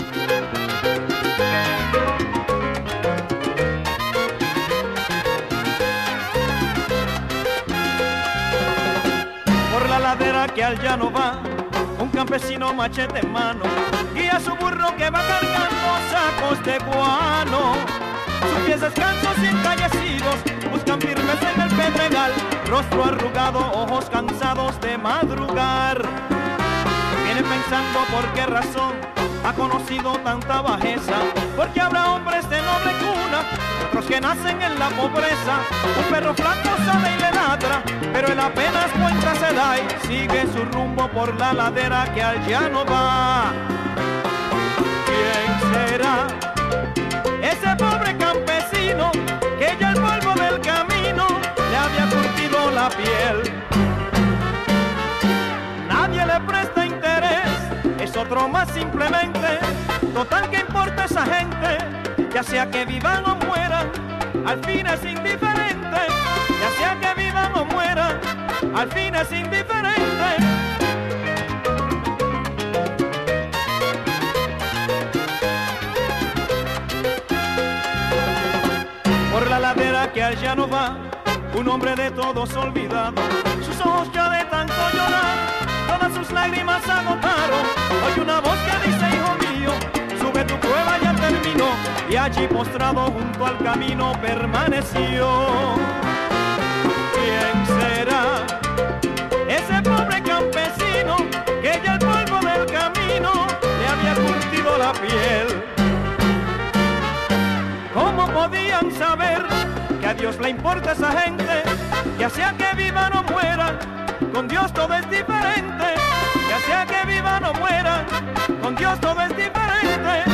[SPEAKER 31] Por la ladera que al llano va, un campesino machete en mano, guía su burro que va cargando sacos de guano. Sus pies descansos y encallecidos buscan firmeza en el pedregal, rostro arrugado, ojos cansados de madrugar. Viene pensando por qué razón ha conocido tanta bajeza, porque habrá hombres de noble cuna, otros que nacen en la pobreza. Un perro flaco sale y le ladra, pero él apenas cuenta se da y sigue su rumbo por la ladera que al llano va. ¿Quién será? Más simplemente. Total que importa esa gente, ya sea que vivan o mueran, al fin es indiferente. Ya sea que vivan o mueran, al fin es indiferente. por la ladera que allá no va, un hombre de todos olvidado, sus ojos ya de tanto llorar, todas sus lágrimas agotaron, oye una voz que dice, hijo mío, sube tu prueba ya terminó, y allí postrado junto al camino permaneció. ¿Quién será? Ese pobre campesino que ya el polvo del camino le había curtido la piel. ¿Cómo podían saber que a Dios le importa esa gente? Ya sea que vivan o mueran, con Dios todo es diferente. Con Dios todo es diferente.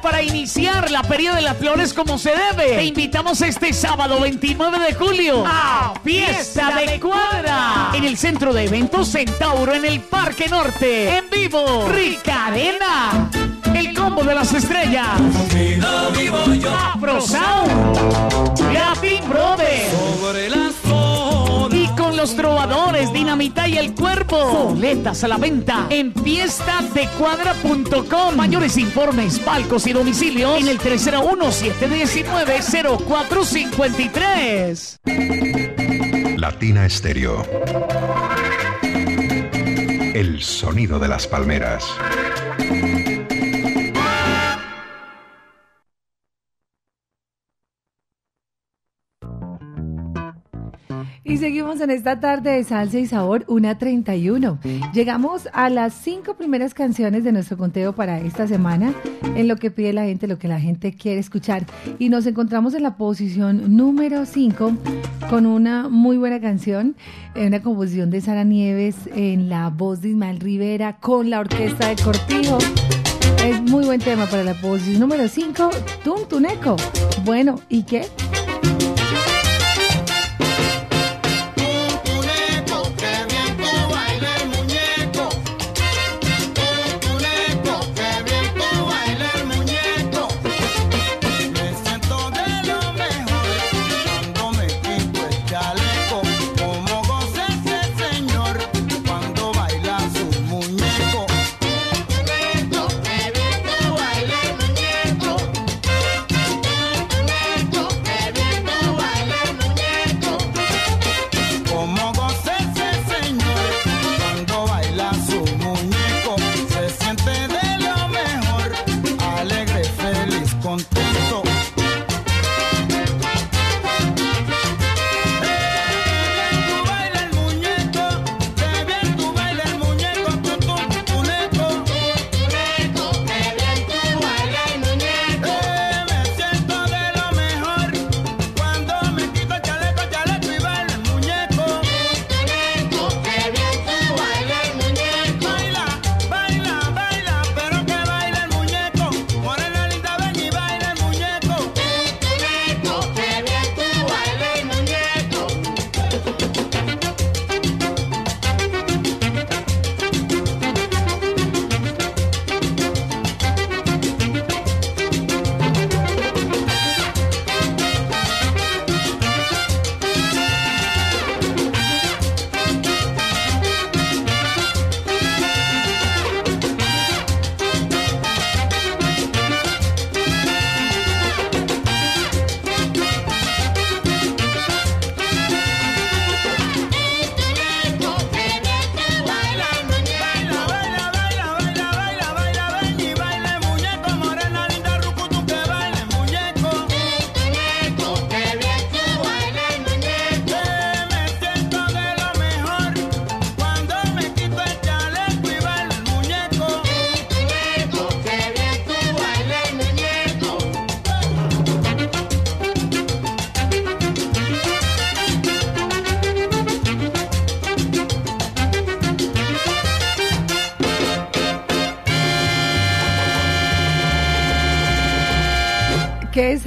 [SPEAKER 13] Para iniciar la periodo de las flores como se debe, te invitamos este sábado 29 de julio a Fiesta de Cuadra en el centro de eventos Centauro en el Parque Norte. En vivo, Ricarena. El combo de las estrellas.
[SPEAKER 17] vivo yo.
[SPEAKER 13] Afro Sound. Latin Brothers. Los trovadores, Dinamita y el Cuerpo. Boletas a la venta en fiestadecuadra.com. Mayores informes, palcos y domicilio en el 301-719-0453.
[SPEAKER 7] Latina Estéreo. El sonido de las palmeras.
[SPEAKER 4] Y seguimos en esta tarde de salsa y sabor, una 31. Llegamos a las cinco primeras canciones de nuestro conteo para esta semana, en lo que pide la gente, lo que la gente quiere escuchar. Y nos encontramos en la posición número 5 con una muy buena canción, eh, una composición de Sara Nieves en la voz de Ismael Rivera con la orquesta de Cortijo. Es muy buen tema para la posición número 5, Tum Tuneco. Bueno, ¿y qué?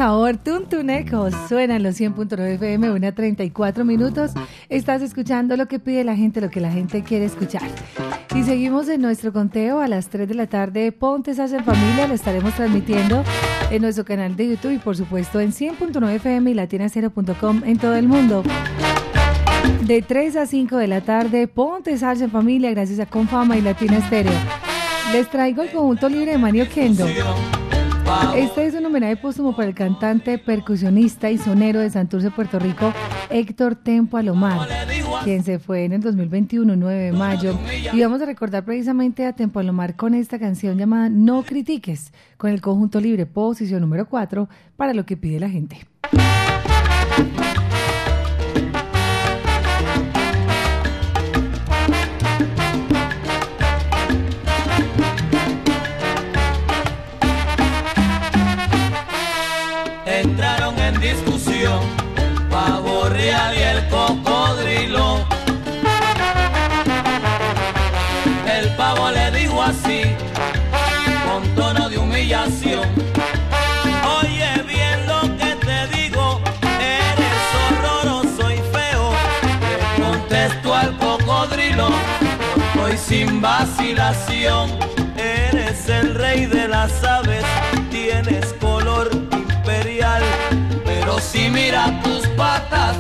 [SPEAKER 4] Sabor, Tuntunecos. Suena en los 100.9 FM, una 34 minutos. Estás escuchando lo que pide la gente, lo que la gente quiere escuchar. Y seguimos en nuestro conteo a las 3 de la tarde. Ponte Salsa en Familia, lo estaremos transmitiendo en nuestro canal de YouTube y por supuesto en 100.9 FM y latinacero.com en todo el mundo. De 3 a 5 de la tarde, Ponte Salsa en Familia gracias a Confama y Latina Estéreo. Les traigo el conjunto libre de Mario Kendo. Este es un homenaje póstumo para el cantante, percusionista y sonero de Santurce, Puerto Rico, Héctor Tempo Alomar, quien se fue en el 2021, 9 de mayo. Y vamos a recordar precisamente a Tempo Alomar con esta canción llamada No Critiques, con el conjunto libre, posición número 4, para lo que pide la gente.
[SPEAKER 17] Sin vacilación. Eres el rey de las aves, tienes color imperial. Pero si mira tus patas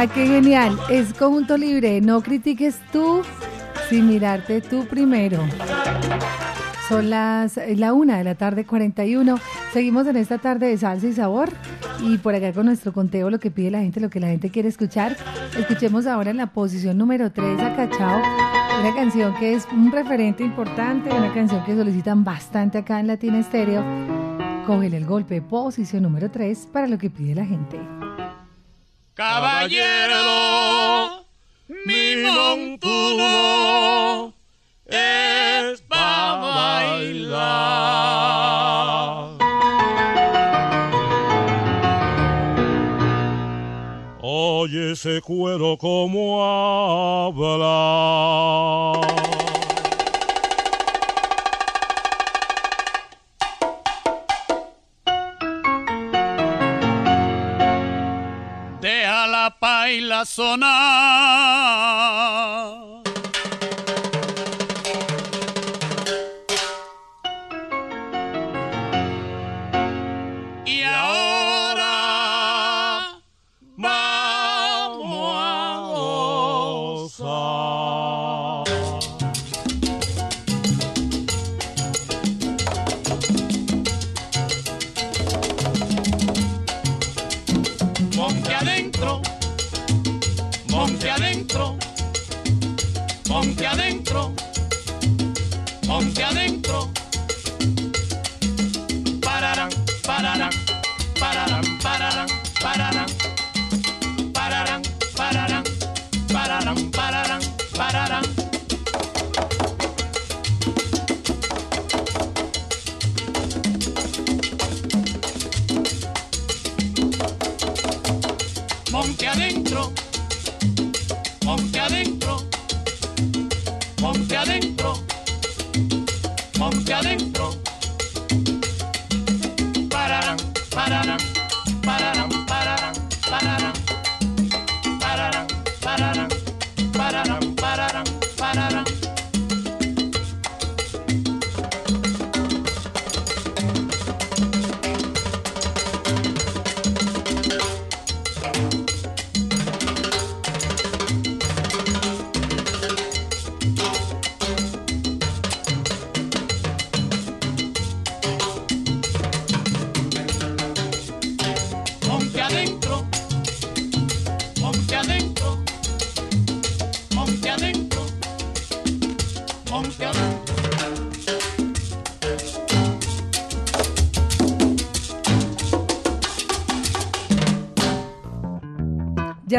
[SPEAKER 4] Está, qué genial. Es conjunto libre. No critiques tú sin mirarte tú primero. Son las eh, la una de la tarde 41. Seguimos en esta tarde de salsa y sabor. Y por acá con nuestro conteo, lo que pide la gente, lo que la gente quiere escuchar. Escuchemos ahora en la posición número 3 a Cachao. Una canción que es un referente importante, una canción que solicitan bastante acá en Latina Estéreo. Cógele el golpe, posición número 3 para lo que pide la gente.
[SPEAKER 16] Caballero, mi montuno es para bailar.
[SPEAKER 32] Oye ese cuero como habla.
[SPEAKER 4] আসনা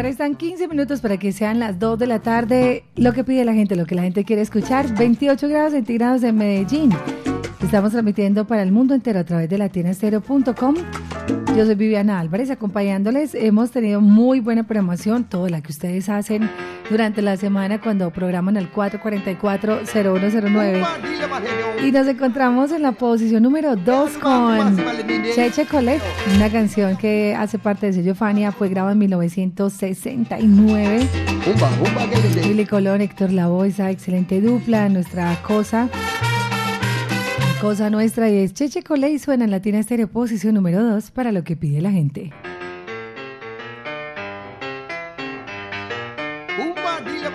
[SPEAKER 4] restan 15 minutos para que sean las 2 de la tarde. Lo que pide la gente, lo que la gente quiere escuchar. 28 grados centígrados en Medellín. Estamos transmitiendo para el mundo entero a través de latinaestero.com. Yo soy Viviana Álvarez, acompañándoles. Hemos tenido muy buena programación, toda la que ustedes hacen durante la semana cuando programan al 444-0109. Y nos encontramos en la posición número 2 con Cheche Colette, una canción que hace parte de sello Fania, fue grabada en 1969. Billy Colón, Héctor Lavoe, esa excelente dupla, nuestra cosa. Cosa nuestra y es Cheche Colette y suena en Latina Estéreo posición número 2 para lo que pide la gente.
[SPEAKER 28] Umba dile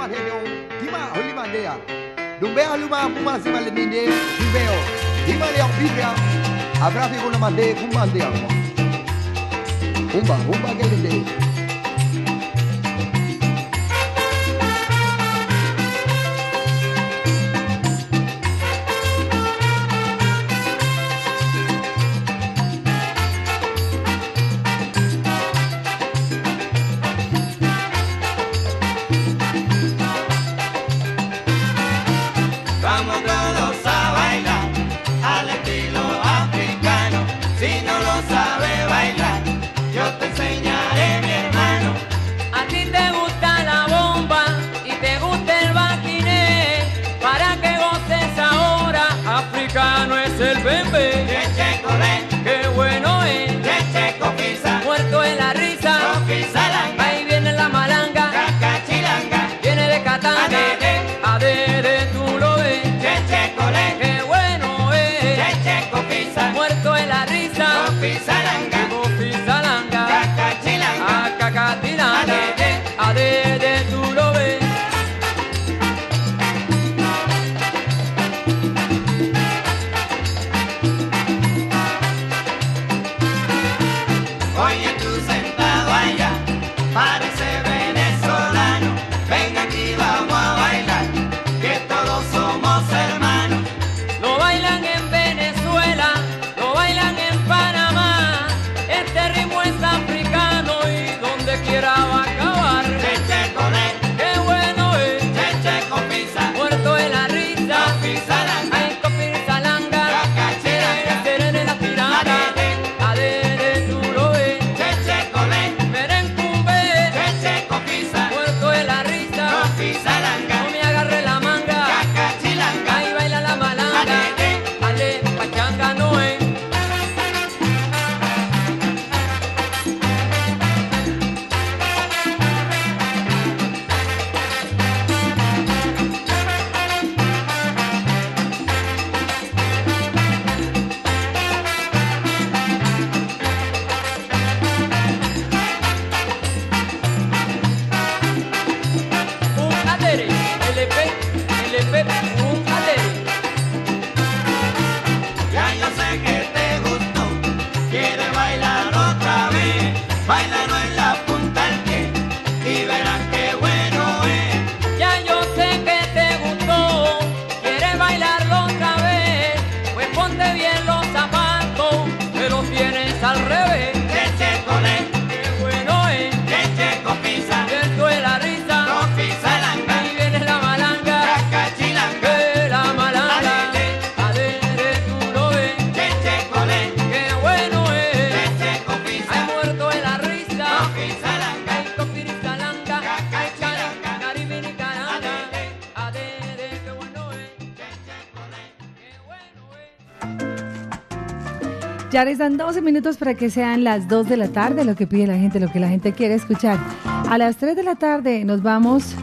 [SPEAKER 17] Ya
[SPEAKER 4] restan 12 minutos para que sean las 2 de la tarde, lo que pide la gente, lo que la gente quiere escuchar. A las 3 de la tarde nos vamos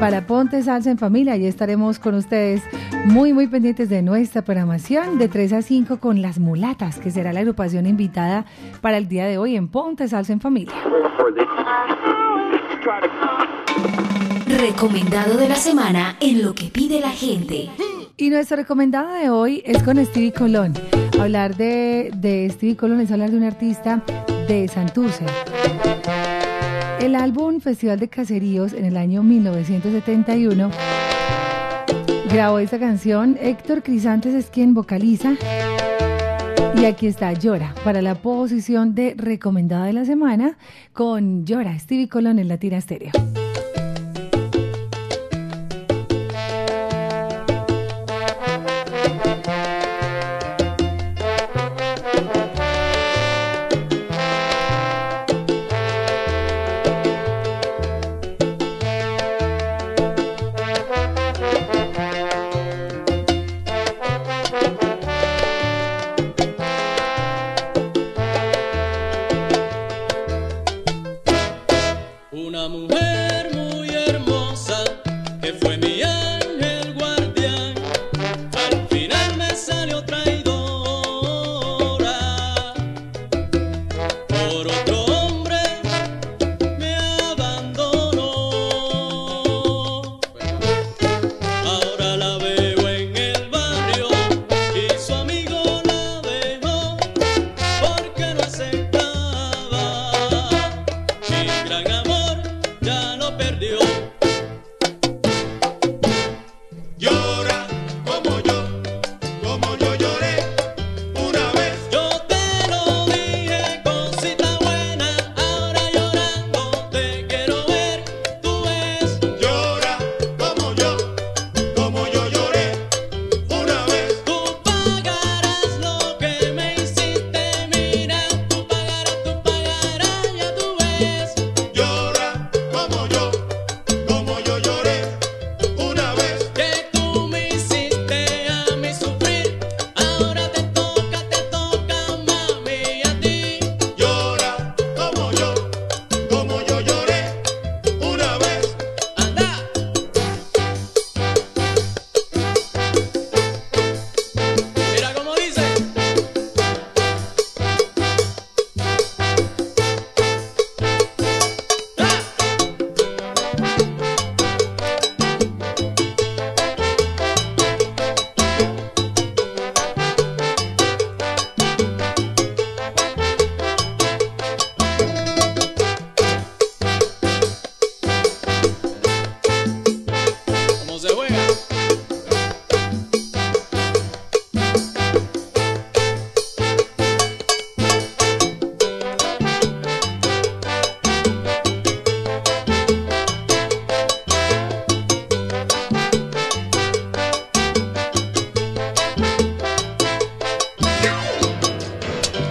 [SPEAKER 4] para Ponte Salsa en Familia y estaremos con ustedes muy, muy pendientes de nuestra programación de 3 a 5 con Las Mulatas, que será la agrupación invitada para el día de hoy en Ponte Salsa en Familia.
[SPEAKER 33] Recomendado de la semana en lo que pide la gente.
[SPEAKER 4] Y nuestro recomendado de hoy es con Stevie Colón. Hablar de, de Stevie Colón es hablar de un artista de Santurce. El álbum Festival de Caseríos en el año 1971 grabó esta canción. Héctor Crisantes es quien vocaliza. Y aquí está Llora para la posición de recomendada de la semana con Llora, Stevie Colón en Latina Stereo.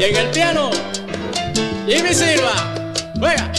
[SPEAKER 34] Y en el piano, Jimmy Silva. Juega.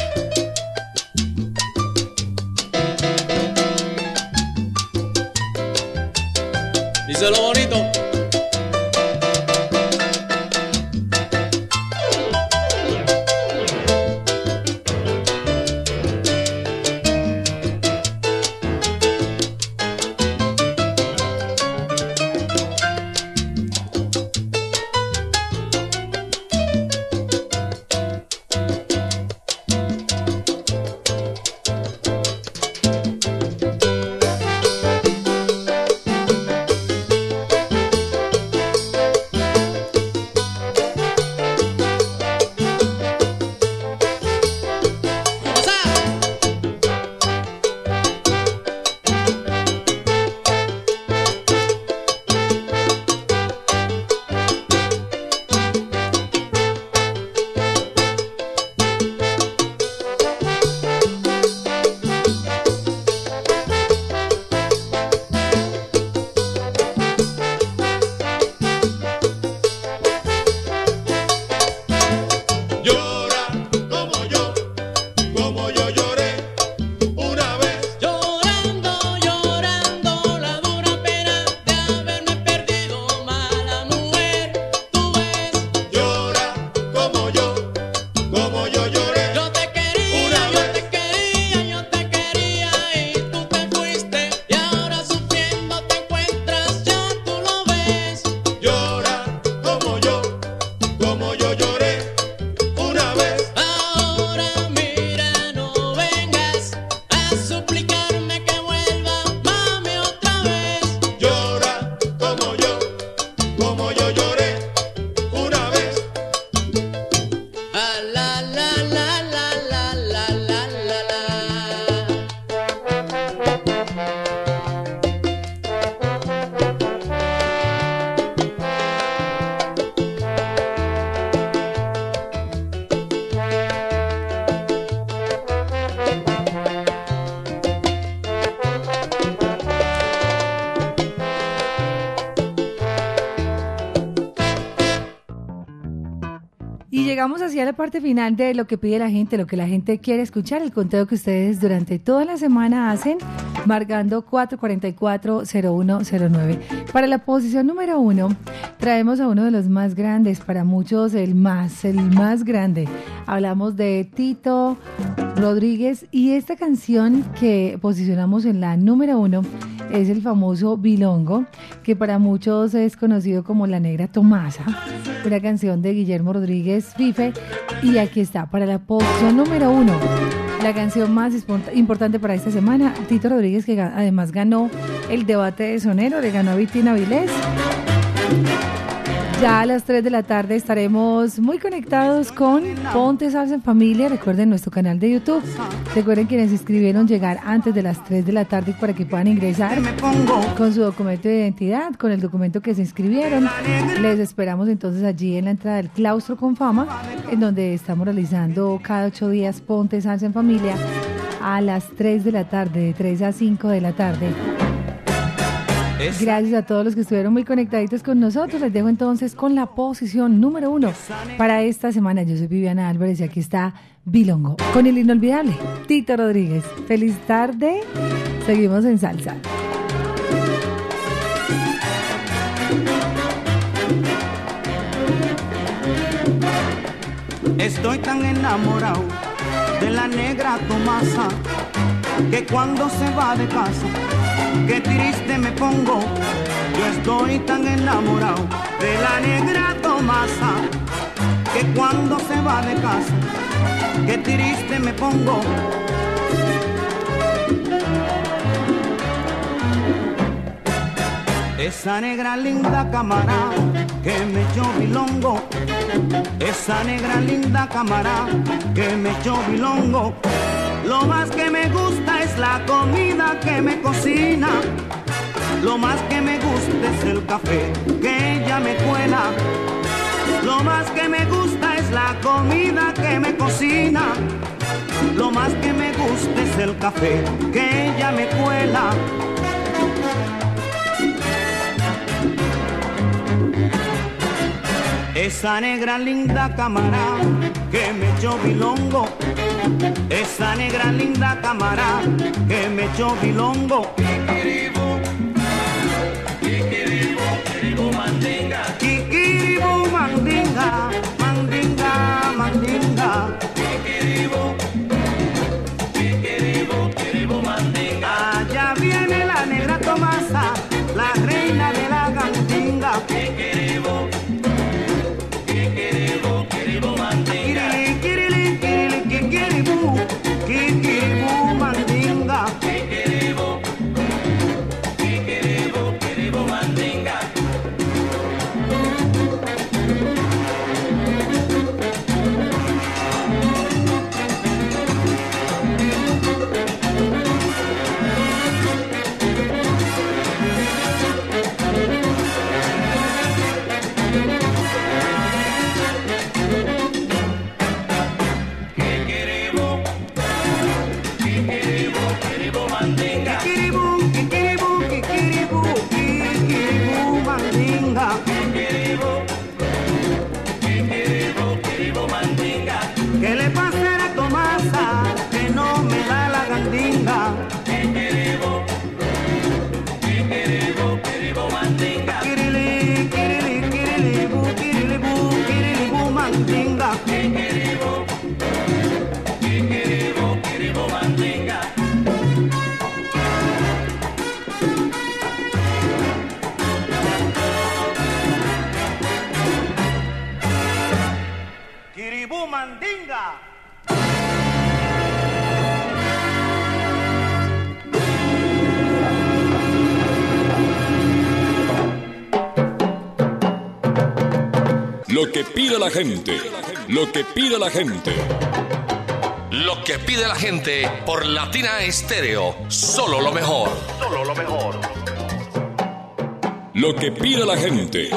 [SPEAKER 4] Llegamos hacia la parte final de lo que pide la gente, lo que la gente quiere escuchar, el conteo que ustedes durante toda la semana hacen, marcando 444-0109. Para la posición número uno, traemos a uno de los más grandes, para muchos el más, el más grande. Hablamos de Tito Rodríguez y esta canción que posicionamos en la número uno es el famoso Bilongo, que para muchos es conocido como La Negra Tomasa, una canción de Guillermo Rodríguez Fife. Y aquí está, para la posición número uno, la canción más import- importante para esta semana, Tito Rodríguez, que además ganó el debate de sonero, le ganó a Vitina Vilés. Ya a las 3 de la tarde estaremos muy conectados con Ponte Salsa en Familia. Recuerden nuestro canal de YouTube. Recuerden quienes se inscribieron llegar antes de las 3 de la tarde para que puedan ingresar con su documento de identidad, con el documento que se inscribieron. Les esperamos entonces allí en la entrada del claustro con fama, en donde estamos realizando cada ocho días Ponte Salsa en Familia a las 3 de la tarde, de 3 a 5 de la tarde. Gracias a todos los que estuvieron muy conectaditos con nosotros. Les dejo entonces con la posición número uno para esta semana. Yo soy Viviana Álvarez y aquí está Bilongo con el inolvidable Tito Rodríguez. Feliz tarde. Seguimos en salsa.
[SPEAKER 35] Estoy tan enamorado de la negra Tomasa que cuando se va de casa, qué triste me pongo. Yo estoy tan enamorado de la negra Tomasa que cuando se va de casa, qué triste me pongo. Esa negra linda camarada que me echó bilongo. Esa negra linda camarada que me echó bilongo. Lo más que me gusta es la comida que me cocina. Lo más que me gusta es el café que ella me cuela. Lo más que me gusta es la comida que me cocina. Lo más que me gusta es el café que ella me cuela. Esa negra linda cámara que me echó bilongo. Esa negra linda cámara que me echó bilongo. Kikiribu mandinga, mandinga, mandinga. Allá
[SPEAKER 2] que pide la gente. Lo que pide la gente.
[SPEAKER 3] Lo que pide la gente por Latina Estéreo. Solo lo mejor.
[SPEAKER 2] Lo que pide la gente.